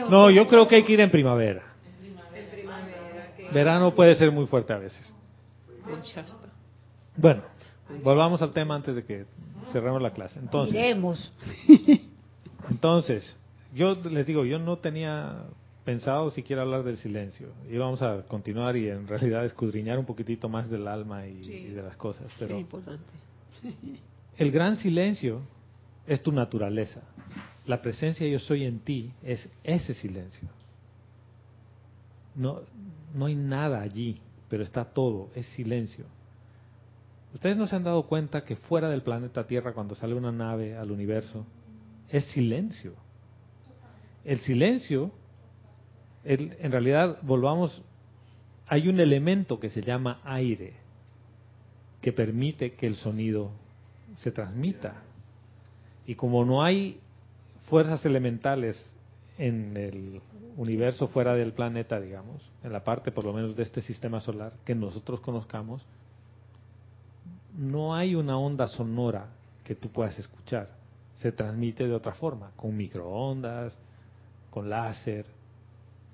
Speaker 1: No, yo creo que hay que ir en primavera. Verano puede ser muy fuerte a veces. Bueno, volvamos al tema antes de que cerremos la clase. Entonces. [laughs] Entonces, yo les digo, yo no tenía pensado siquiera hablar del silencio. Íbamos a continuar y en realidad escudriñar un poquitito más del alma y, y de las cosas. Pero
Speaker 4: importante. [laughs]
Speaker 1: el gran silencio es tu naturaleza. La presencia yo soy en ti es ese silencio. No, no hay nada allí, pero está todo, es silencio. Ustedes no se han dado cuenta que fuera del planeta Tierra, cuando sale una nave al universo, es silencio. El silencio, el- en realidad, volvamos, hay un elemento que se llama aire, que permite que el sonido se transmita. Y como no hay fuerzas elementales en el universo fuera del planeta, digamos, en la parte por lo menos de este sistema solar que nosotros conozcamos, no hay una onda sonora que tú puedas escuchar. Se transmite de otra forma, con microondas, con láser,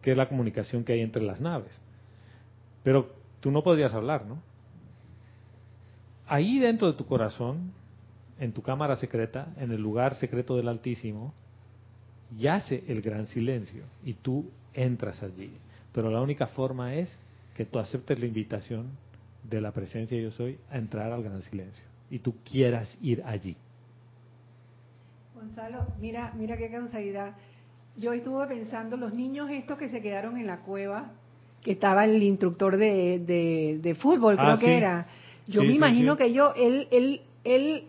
Speaker 1: que es la comunicación que hay entre las naves. Pero tú no podrías hablar, ¿no? Ahí dentro de tu corazón, en tu cámara secreta, en el lugar secreto del Altísimo, yace el gran silencio y tú entras allí. Pero la única forma es que tú aceptes la invitación de la presencia yo soy a entrar al gran silencio y tú quieras ir allí.
Speaker 2: Gonzalo, mira, mira qué causalidad. Yo estuve pensando, los niños estos que se quedaron en la cueva, que estaba el instructor de, de, de fútbol,
Speaker 1: Ah,
Speaker 2: creo
Speaker 1: sí.
Speaker 2: que era. Yo
Speaker 1: Sí,
Speaker 2: me
Speaker 1: sí,
Speaker 2: imagino que yo, él, él, él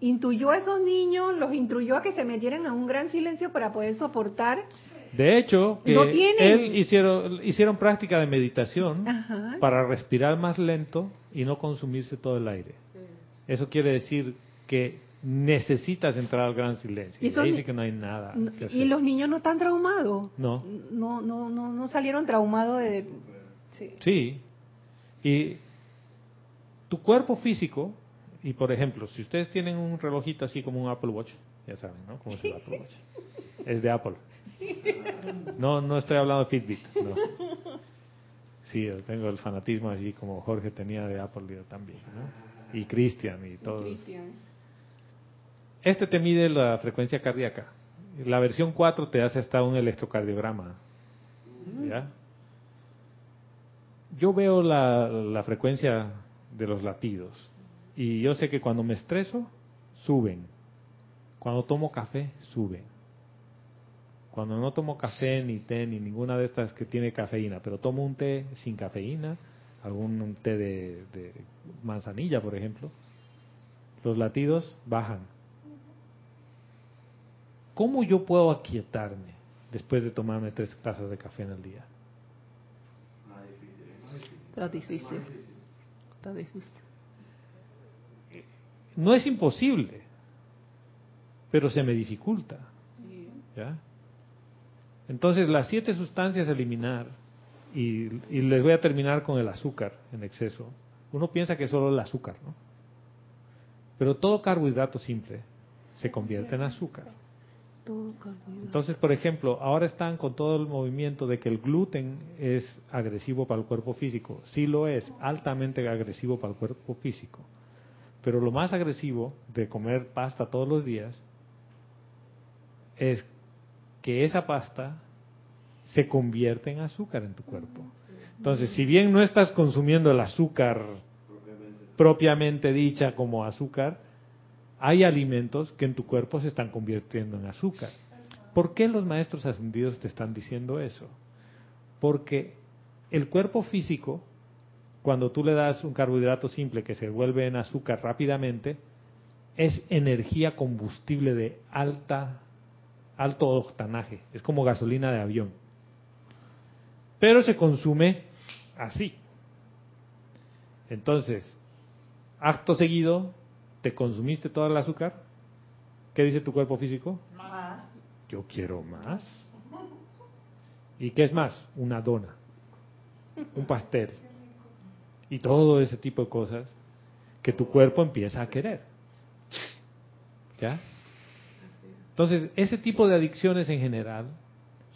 Speaker 2: intuyó a esos niños, los instruyó a que se metieran a un gran silencio para poder soportar.
Speaker 1: De hecho, que
Speaker 2: No tienen.
Speaker 1: él hicieron, hicieron práctica de meditación
Speaker 2: Ajá.
Speaker 1: para respirar más lento y no consumirse todo el aire. Eso quiere decir que necesitas entrar al gran silencio.
Speaker 2: Y son
Speaker 1: sí que no hay nada que hacer.
Speaker 2: Y los niños no están traumados.
Speaker 1: No.
Speaker 2: No, no, no, no salieron traumados de... Sí.
Speaker 1: Sí. Y tu cuerpo físico, y por ejemplo, si ustedes tienen un relojito así como un Apple Watch, ya saben, ¿no? ¿Cómo es el Apple Watch? Es de Apple. No, no estoy hablando de Fitbit, no. Sí, yo tengo el fanatismo así como Jorge tenía de Apple, yo también, ¿no? Y Cristian y todos. Este te mide la frecuencia cardíaca. La versión 4 te hace hasta un electrocardiograma. ¿Ya? Yo veo la, la frecuencia de los latidos y yo sé que cuando me estreso, suben. Cuando tomo café, suben. Cuando no tomo café, ni té, ni ninguna de estas que tiene cafeína, pero tomo un té sin cafeína, algún té de, de manzanilla, por ejemplo, los latidos bajan. ¿Cómo yo puedo aquietarme después de tomarme tres tazas de café en el día?
Speaker 4: Está difícil. Está difícil.
Speaker 1: No es imposible, pero se me dificulta. ¿ya? Entonces, las siete sustancias a eliminar, y, y les voy a terminar con el azúcar en exceso. Uno piensa que es solo el azúcar, ¿no? Pero todo carbohidrato simple se convierte en azúcar. Entonces, por ejemplo, ahora están con todo el movimiento de que el gluten es agresivo para el cuerpo físico. Sí lo es, altamente agresivo para el cuerpo físico. Pero lo más agresivo de comer pasta todos los días es que esa pasta se convierte en azúcar en tu cuerpo. Entonces, si bien no estás consumiendo el azúcar propiamente dicha como azúcar, hay alimentos que en tu cuerpo se están convirtiendo en azúcar. ¿Por qué los maestros ascendidos te están diciendo eso? Porque el cuerpo físico, cuando tú le das un carbohidrato simple que se vuelve en azúcar rápidamente, es energía combustible de alta, alto octanaje, es como gasolina de avión. Pero se consume así. Entonces, acto seguido, ¿te consumiste todo el azúcar? ¿Qué dice tu cuerpo físico?
Speaker 6: Más.
Speaker 1: Yo quiero más. ¿Y qué es más? Una dona, un pastel y todo ese tipo de cosas que tu cuerpo empieza a querer. ¿Ya? Entonces, ese tipo de adicciones en general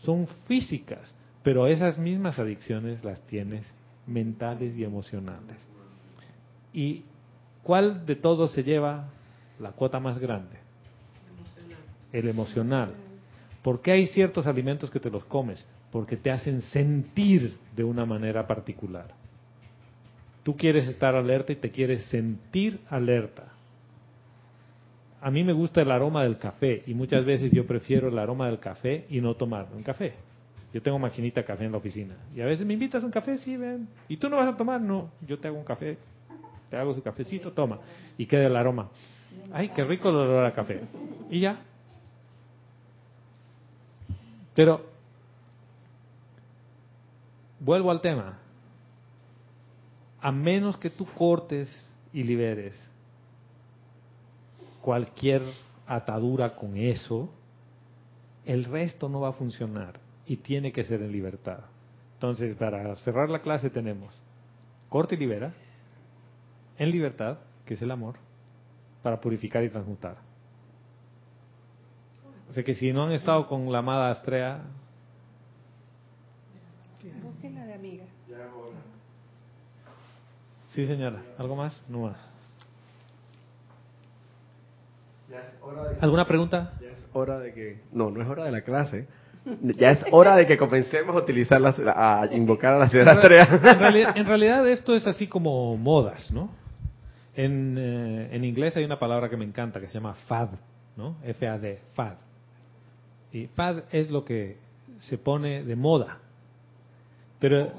Speaker 1: son físicas, pero esas mismas adicciones las tienes mentales y emocionales. ¿Y cuál de todos se lleva la cuota más grande? El emocional. ¿Por qué hay ciertos alimentos que te los comes? Porque te hacen sentir de una manera particular. Tú quieres estar alerta y te quieres sentir alerta. A mí me gusta el aroma del café y muchas veces yo prefiero el aroma del café y no tomar un café. Yo tengo maquinita café en la oficina y a veces me invitas a un café, sí, ven. ¿Y tú no vas a tomar? No, yo te hago un café, te hago su cafecito, toma. Y queda el aroma. Ay, qué rico el olor a café. Y ya. Pero, vuelvo al tema. A menos que tú cortes y liberes cualquier atadura con eso, el resto no va a funcionar y tiene que ser en libertad. Entonces, para cerrar la clase tenemos corte y libera, en libertad, que es el amor, para purificar y transmutar. O sea que si no han estado con la amada Astrea, sí señora, ¿algo más? No más. ¿Alguna pregunta?
Speaker 3: Ya es hora de que... No, no es hora de la clase. [laughs] Ya es hora de que comencemos a utilizar las, a invocar a la señora
Speaker 1: En, real-
Speaker 3: Astrea.
Speaker 1: en realidad, en [laughs] realidad esto es así como modas, ¿no? En, eh, en inglés hay una palabra que me encanta que se llama fad, ¿no? F-A-D, fad. Y fad es lo que se pone de moda. Pero,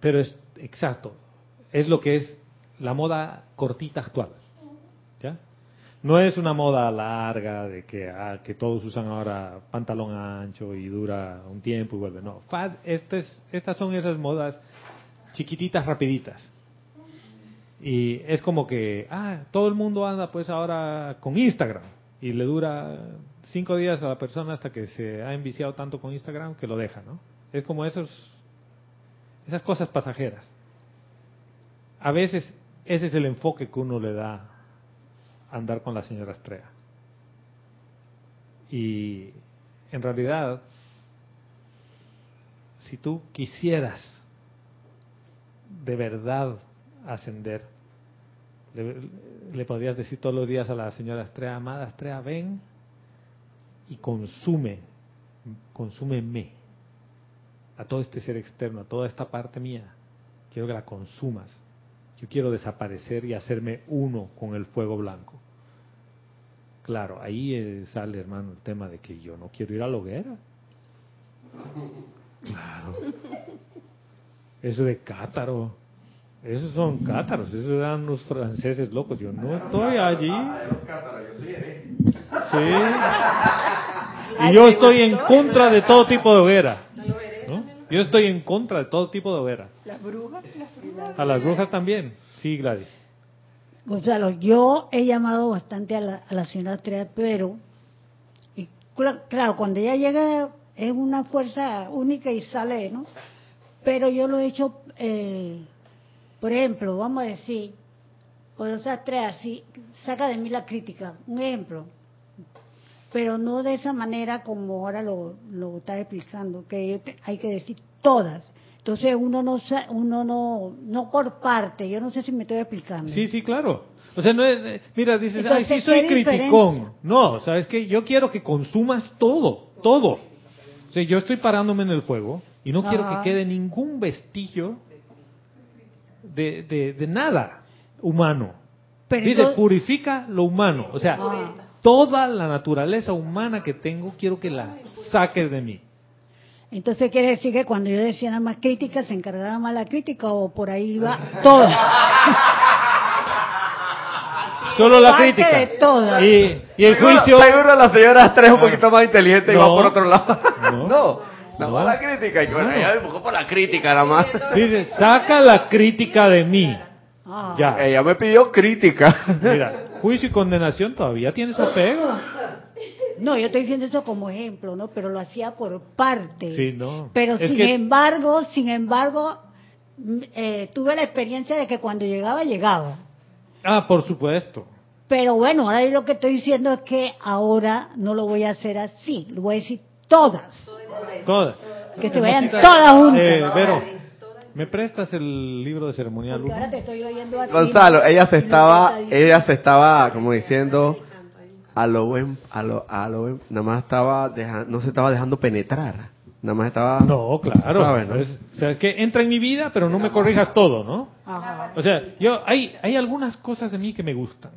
Speaker 1: pero es, exacto, es lo que es la moda cortita actual. ¿Ya? No es una moda larga de que, ah, que todos usan ahora pantalón ancho y dura un tiempo y vuelve. No, fad, este es- estas son esas modas chiquititas, rapiditas. Y es como que, ah, todo el mundo anda pues ahora con Instagram y le dura cinco días a la persona hasta que se ha enviciado tanto con Instagram que lo deja, ¿no? Es como esos, esas cosas pasajeras. A veces ese es el enfoque que uno le da a andar con la señora Estrella. Y en realidad, si tú quisieras de verdad ascender, le, le podrías decir todos los días a la señora Estrella, amada Estrella, ven y consume, consúmeme a todo este ser externo, a toda esta parte mía. Quiero que la consumas. Yo quiero desaparecer y hacerme uno con el fuego blanco. Claro, ahí eh, sale, hermano, el tema de que yo no quiero ir a la hoguera. [laughs] Claro. Eso de cátaro. Esos son cátaros, esos eran los franceses locos. Yo no estoy allí. Sí. [laughs] Y yo estoy en contra de todo tipo de hoguera. Yo estoy en contra de todo tipo de hoguera.
Speaker 2: Las brujas, las brujas.
Speaker 1: A las brujas también. Sí, Gladys.
Speaker 7: Gonzalo, yo he llamado bastante a la, a la señora Astrea, pero, y cla- claro, cuando ella llega es una fuerza única y sale, ¿no? Pero yo lo he hecho, eh, por ejemplo, vamos a decir, cuando sea Astrea, sí, saca de mí la crítica, un ejemplo, pero no de esa manera como ahora lo, lo está explicando, que hay que decir todas. Entonces uno no uno no no por parte, yo no sé si me estoy explicando.
Speaker 1: Sí, sí, claro. O sea, no es, eh, mira, dices, ay,
Speaker 7: Entonces,
Speaker 1: sí, soy
Speaker 7: ¿qué diferencia?
Speaker 1: criticón. No, ¿sabes qué? Yo quiero que consumas todo, todo. O sea, yo estoy parándome en el fuego y no quiero que quede ningún vestigio de, de, de nada humano.
Speaker 7: Pero
Speaker 1: Dice,
Speaker 7: entonces-
Speaker 1: purifica lo humano. O sea,
Speaker 7: Ah.
Speaker 1: Toda la naturaleza humana que tengo, quiero que la saques de mí.
Speaker 7: Entonces quiere decir que cuando yo decía nada más crítica, se encargaba más la crítica o por ahí iba todo. [laughs]
Speaker 1: Solo la
Speaker 7: Parte
Speaker 1: crítica.
Speaker 7: de todas.
Speaker 1: Y, y el
Speaker 3: Seguro-
Speaker 1: juicio...
Speaker 3: Seguro la señora Astrea es un
Speaker 1: Ah.
Speaker 3: poquito más inteligente y va por otro lado.
Speaker 1: No.
Speaker 3: No, [laughs] nada
Speaker 1: No.
Speaker 3: la crítica. Y bueno,
Speaker 1: No.
Speaker 3: ella me por la crítica nada más. [laughs]
Speaker 1: Dice, saca la crítica de mí.
Speaker 7: Ah.
Speaker 1: Ya.
Speaker 3: Ella me pidió crítica.
Speaker 1: Mira, juicio y condenación todavía tienes apego.
Speaker 7: No, yo estoy diciendo eso como ejemplo, ¿no? Pero lo hacía por parte.
Speaker 1: Sí, no.
Speaker 7: Pero
Speaker 1: Es
Speaker 7: sin
Speaker 1: que-
Speaker 7: embargo, sin embargo, mm, eh, tuve la experiencia de que cuando llegaba, llegaba.
Speaker 1: Ah, por supuesto.
Speaker 7: Pero bueno, ahora yo lo que estoy diciendo es que ahora no lo voy a hacer así, lo voy a decir todas.
Speaker 1: Todas.
Speaker 7: Que se vayan todas juntas.
Speaker 1: Eh, Vero, ¿me prestas el libro de ceremonial
Speaker 7: Porque ahora te estoy oyendo a ti.
Speaker 3: Gonzalo, ella se estaba, ella se estaba como diciendo a lo buen, a lo, a lo buen, nada más estaba deja- no se estaba dejando penetrar, nada más estaba.
Speaker 1: No, claro.
Speaker 3: ¿Sabes, no?
Speaker 1: Es- o sea, es que entra en mi vida, pero no me corrijas todo, ¿no?
Speaker 7: Ajá.
Speaker 1: O sea, yo hay hay algunas cosas de mí que me gustan.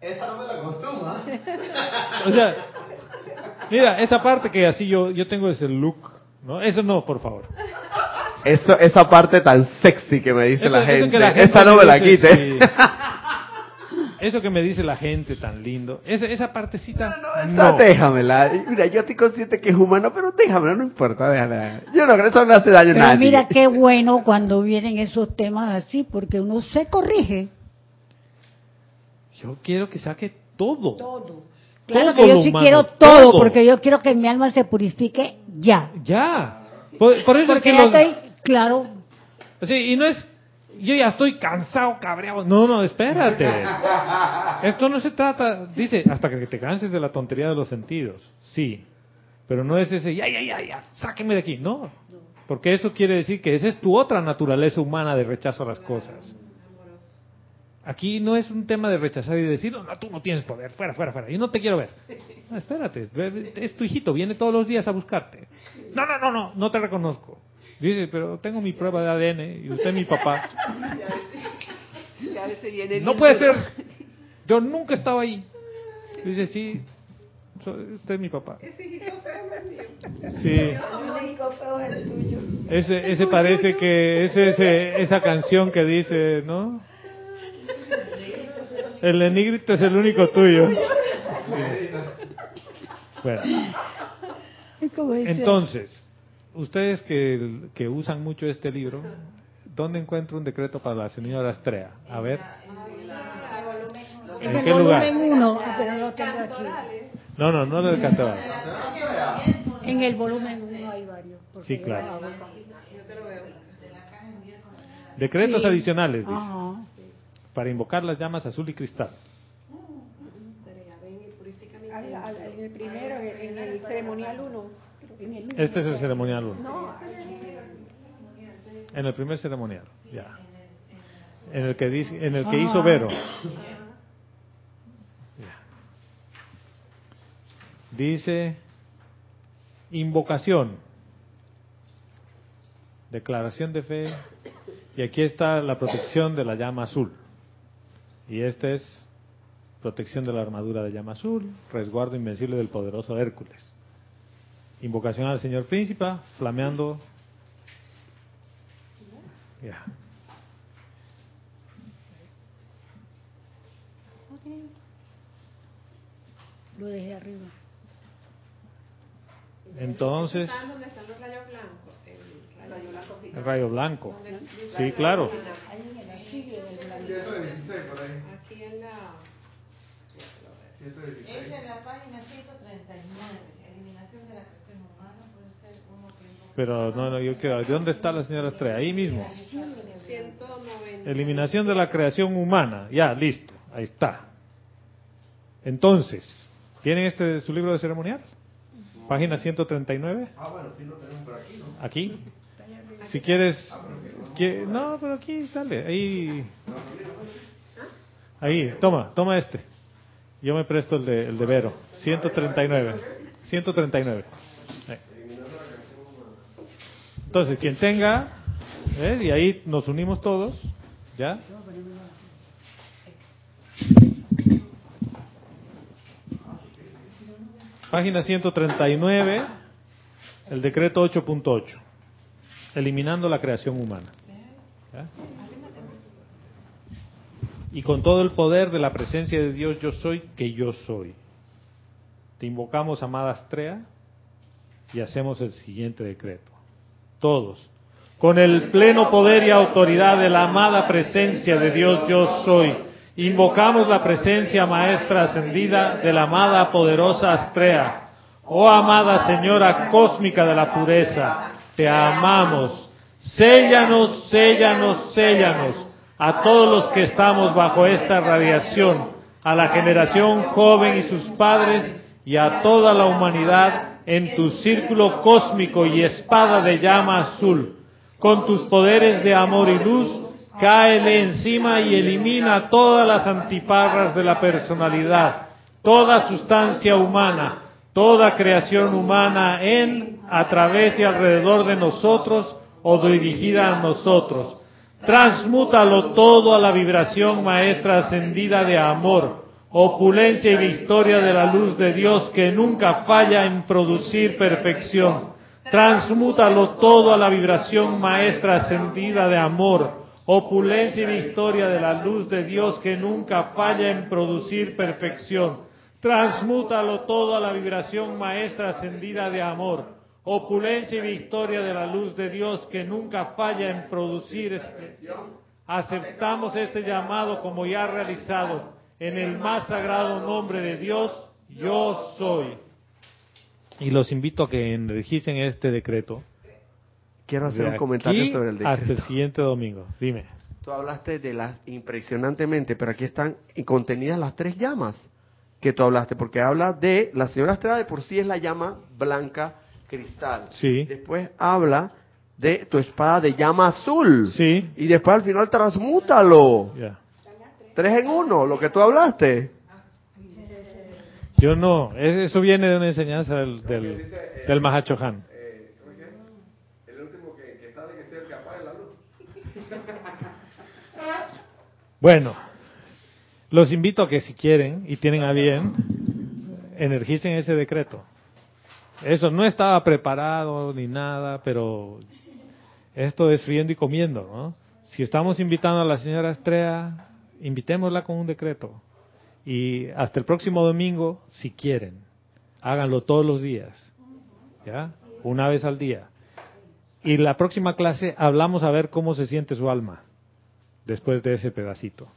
Speaker 3: Esa no me la consuma.
Speaker 1: O sea, mira, esa parte que así yo yo tengo ese look, ¿no? Eso no, por favor.
Speaker 3: Eso, esa parte tan sexy que me dice
Speaker 1: Eso-
Speaker 3: la,
Speaker 1: eso
Speaker 3: gente,
Speaker 1: que la gente
Speaker 3: esa no me la quite.
Speaker 1: sí. Eso que me dice la gente tan lindo, esa, esa partecita,
Speaker 3: Esa
Speaker 1: no.
Speaker 3: déjamela. Y Mira, yo estoy consciente que es humano, pero déjamela, no importa, déjala. Yo no creo que eso no hace daño a nadie.
Speaker 7: mira qué bueno cuando vienen esos temas así, porque uno se corrige.
Speaker 1: Yo quiero que saque todo.
Speaker 7: Todo. Claro
Speaker 1: Todo
Speaker 7: que yo sí
Speaker 1: humano,
Speaker 7: quiero todo,
Speaker 1: todo.
Speaker 7: porque yo quiero que mi alma se purifique ya.
Speaker 1: Ya. Por, por eso
Speaker 7: Porque
Speaker 1: es que
Speaker 7: ya
Speaker 1: los-
Speaker 7: estoy, claro,
Speaker 1: Sí, y no es, yo ya estoy cansado, cabreado. No, no, espérate. Esto no se trata, dice, hasta que te canses de la tontería de los sentidos. Sí. Pero no es ese, ya, ya, ya, ya, sáqueme de aquí. No. Porque eso quiere decir que esa es tu otra naturaleza humana de rechazo a las cosas. Aquí no es un tema de rechazar y decir, no, no, tú no tienes poder, fuera, fuera, fuera, yo no te quiero ver. No, espérate, es tu hijito, viene todos los días a buscarte. No, no, no, no, no te reconozco. Dice, pero tengo mi prueba de ADN y usted es mi papá.
Speaker 4: Y a veces viene
Speaker 1: No puede
Speaker 4: duro.
Speaker 1: ser. Yo nunca estaba ahí. Dice, sí, soy- usted es mi papá. Sí. Ese, ese parece que es ese, esa canción que dice, ¿no? El negrito es el único tuyo. Sí. Bueno, entonces, ustedes que, que usan mucho este libro, ¿dónde encuentro un decreto para la señora Astrea? A ver.
Speaker 7: en
Speaker 1: ¿En
Speaker 7: el
Speaker 1: qué lugar?
Speaker 7: volumen 1, pero no lo tengo aquí.
Speaker 1: No, no, no del cantor.
Speaker 7: En el volumen 1 hay varios.
Speaker 1: Sí, claro. Decretos
Speaker 7: Sí.
Speaker 1: adicionales, dice,
Speaker 7: Ajá.
Speaker 1: Para invocar las llamas azul y cristal.
Speaker 2: Al- al- en el primero, en el ceremonial 1. En el uno.
Speaker 1: Este es el ceremonial 1.
Speaker 2: No,
Speaker 1: En el primer ceremonial, ya. En el que, dice, en el que
Speaker 7: Ah.
Speaker 1: hizo Vero. Ya. Dice invocación, declaración de fe, y aquí está la protección de la llama azul. Y este es protección de la armadura de llama azul, resguardo invencible del poderoso Hércules. Invocación al Señor Príncipe, flameando Ya.
Speaker 7: Lo dejé arriba.
Speaker 1: Entonces,
Speaker 5: ¿Dónde están los rayos blancos? El rayo blanco
Speaker 1: el rayo blanco. Sí, claro.
Speaker 5: Aquí en la...
Speaker 8: Es de la página 139, eliminación de la creación humana, puede ser uno que...
Speaker 1: Pero no, no, yo quiero. ¿De dónde está la señora Estrella? Ahí mismo.
Speaker 5: 190.
Speaker 1: Eliminación de la creación humana. Ya, listo. Ahí está. Entonces, ¿tienen este de su libro de ceremonial? Página 139.
Speaker 3: Ah, bueno, sí lo tenemos por aquí, ¿no?
Speaker 1: Aquí. Si quieres. No, pero aquí, dale. Ahí. Ahí, toma, toma este. Yo me presto el de, el de Vero. 139. 139. Ahí. Entonces, quien tenga, ¿ves? y ahí nos unimos todos, ¿ya? Página 139, el decreto 8.8, eliminando la creación humana. Y con todo el poder de la presencia de Dios, yo soy que yo soy. Te invocamos, amada Astrea, y hacemos el siguiente decreto. Todos, con el pleno poder y autoridad de la amada presencia de Dios, yo soy. Invocamos la presencia maestra ascendida de la amada poderosa Astrea. Oh amada Señora cósmica de la pureza, te amamos. Séllanos, séllanos, séllanos a todos los que estamos bajo esta radiación, a la generación joven y sus padres y a toda la humanidad en tu círculo cósmico y espada de llama azul. Con tus poderes de amor y luz, cáele encima y elimina todas las antiparras de la personalidad, toda sustancia humana, toda creación humana en, a través y alrededor de nosotros o dirigida a nosotros. Transmútalo todo a la vibración maestra ascendida de amor, opulencia y victoria de la luz de Dios que nunca falla en producir perfección. Transmútalo todo a la vibración maestra ascendida de amor, opulencia y victoria de la luz de Dios que nunca falla en producir perfección. Transmútalo todo a la vibración maestra ascendida de amor, opulencia y victoria de la luz de Dios que nunca falla en producir expresión. Aceptamos este llamado como ya realizado en el más sagrado nombre de Dios, yo soy. Y los invito a que energicen este decreto.
Speaker 3: Quiero hacer
Speaker 1: de
Speaker 3: un comentario
Speaker 1: aquí
Speaker 3: sobre el
Speaker 1: Hasta el
Speaker 3: decreto.
Speaker 1: siguiente domingo. Dime.
Speaker 3: Tú hablaste de las impresionantemente, pero aquí están contenidas las tres llamas que tú hablaste, porque habla de la señora Estrella de por sí es la llama blanca cristal.
Speaker 1: Sí.
Speaker 3: Después habla de tu espada de llama azul.
Speaker 1: Sí.
Speaker 3: Y después al final transmútalo. Tres en uno, lo que tú hablaste.
Speaker 1: Yo no, es- eso viene de una enseñanza del, del, del Mahachohan.
Speaker 3: El último que, sale que sea el que apague la luz. [laughs]
Speaker 1: Bueno, los invito a que si quieren y tienen a bien, energicen ese decreto. Eso no estaba preparado ni nada, pero esto es riendo y comiendo, ¿no? Si estamos invitando a la señora Estrella, invitémosla con un decreto. Y hasta el próximo domingo, si quieren, háganlo todos los días, ¿ya? Una vez al día. Y la próxima clase hablamos a ver cómo se siente su alma después de ese pedacito.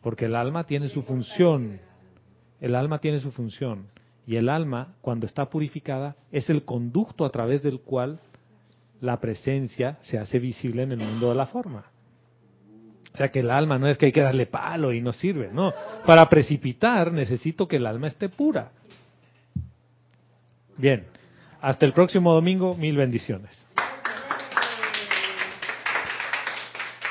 Speaker 1: Porque el alma tiene su función. El alma tiene su función. Y el alma, cuando está purificada, es el conducto a través del cual la presencia se hace visible en el mundo de la forma. O sea que el alma no es que hay que darle palo y no sirve, no. Para precipitar necesito que el alma esté pura. Bien, hasta el próximo domingo, mil bendiciones.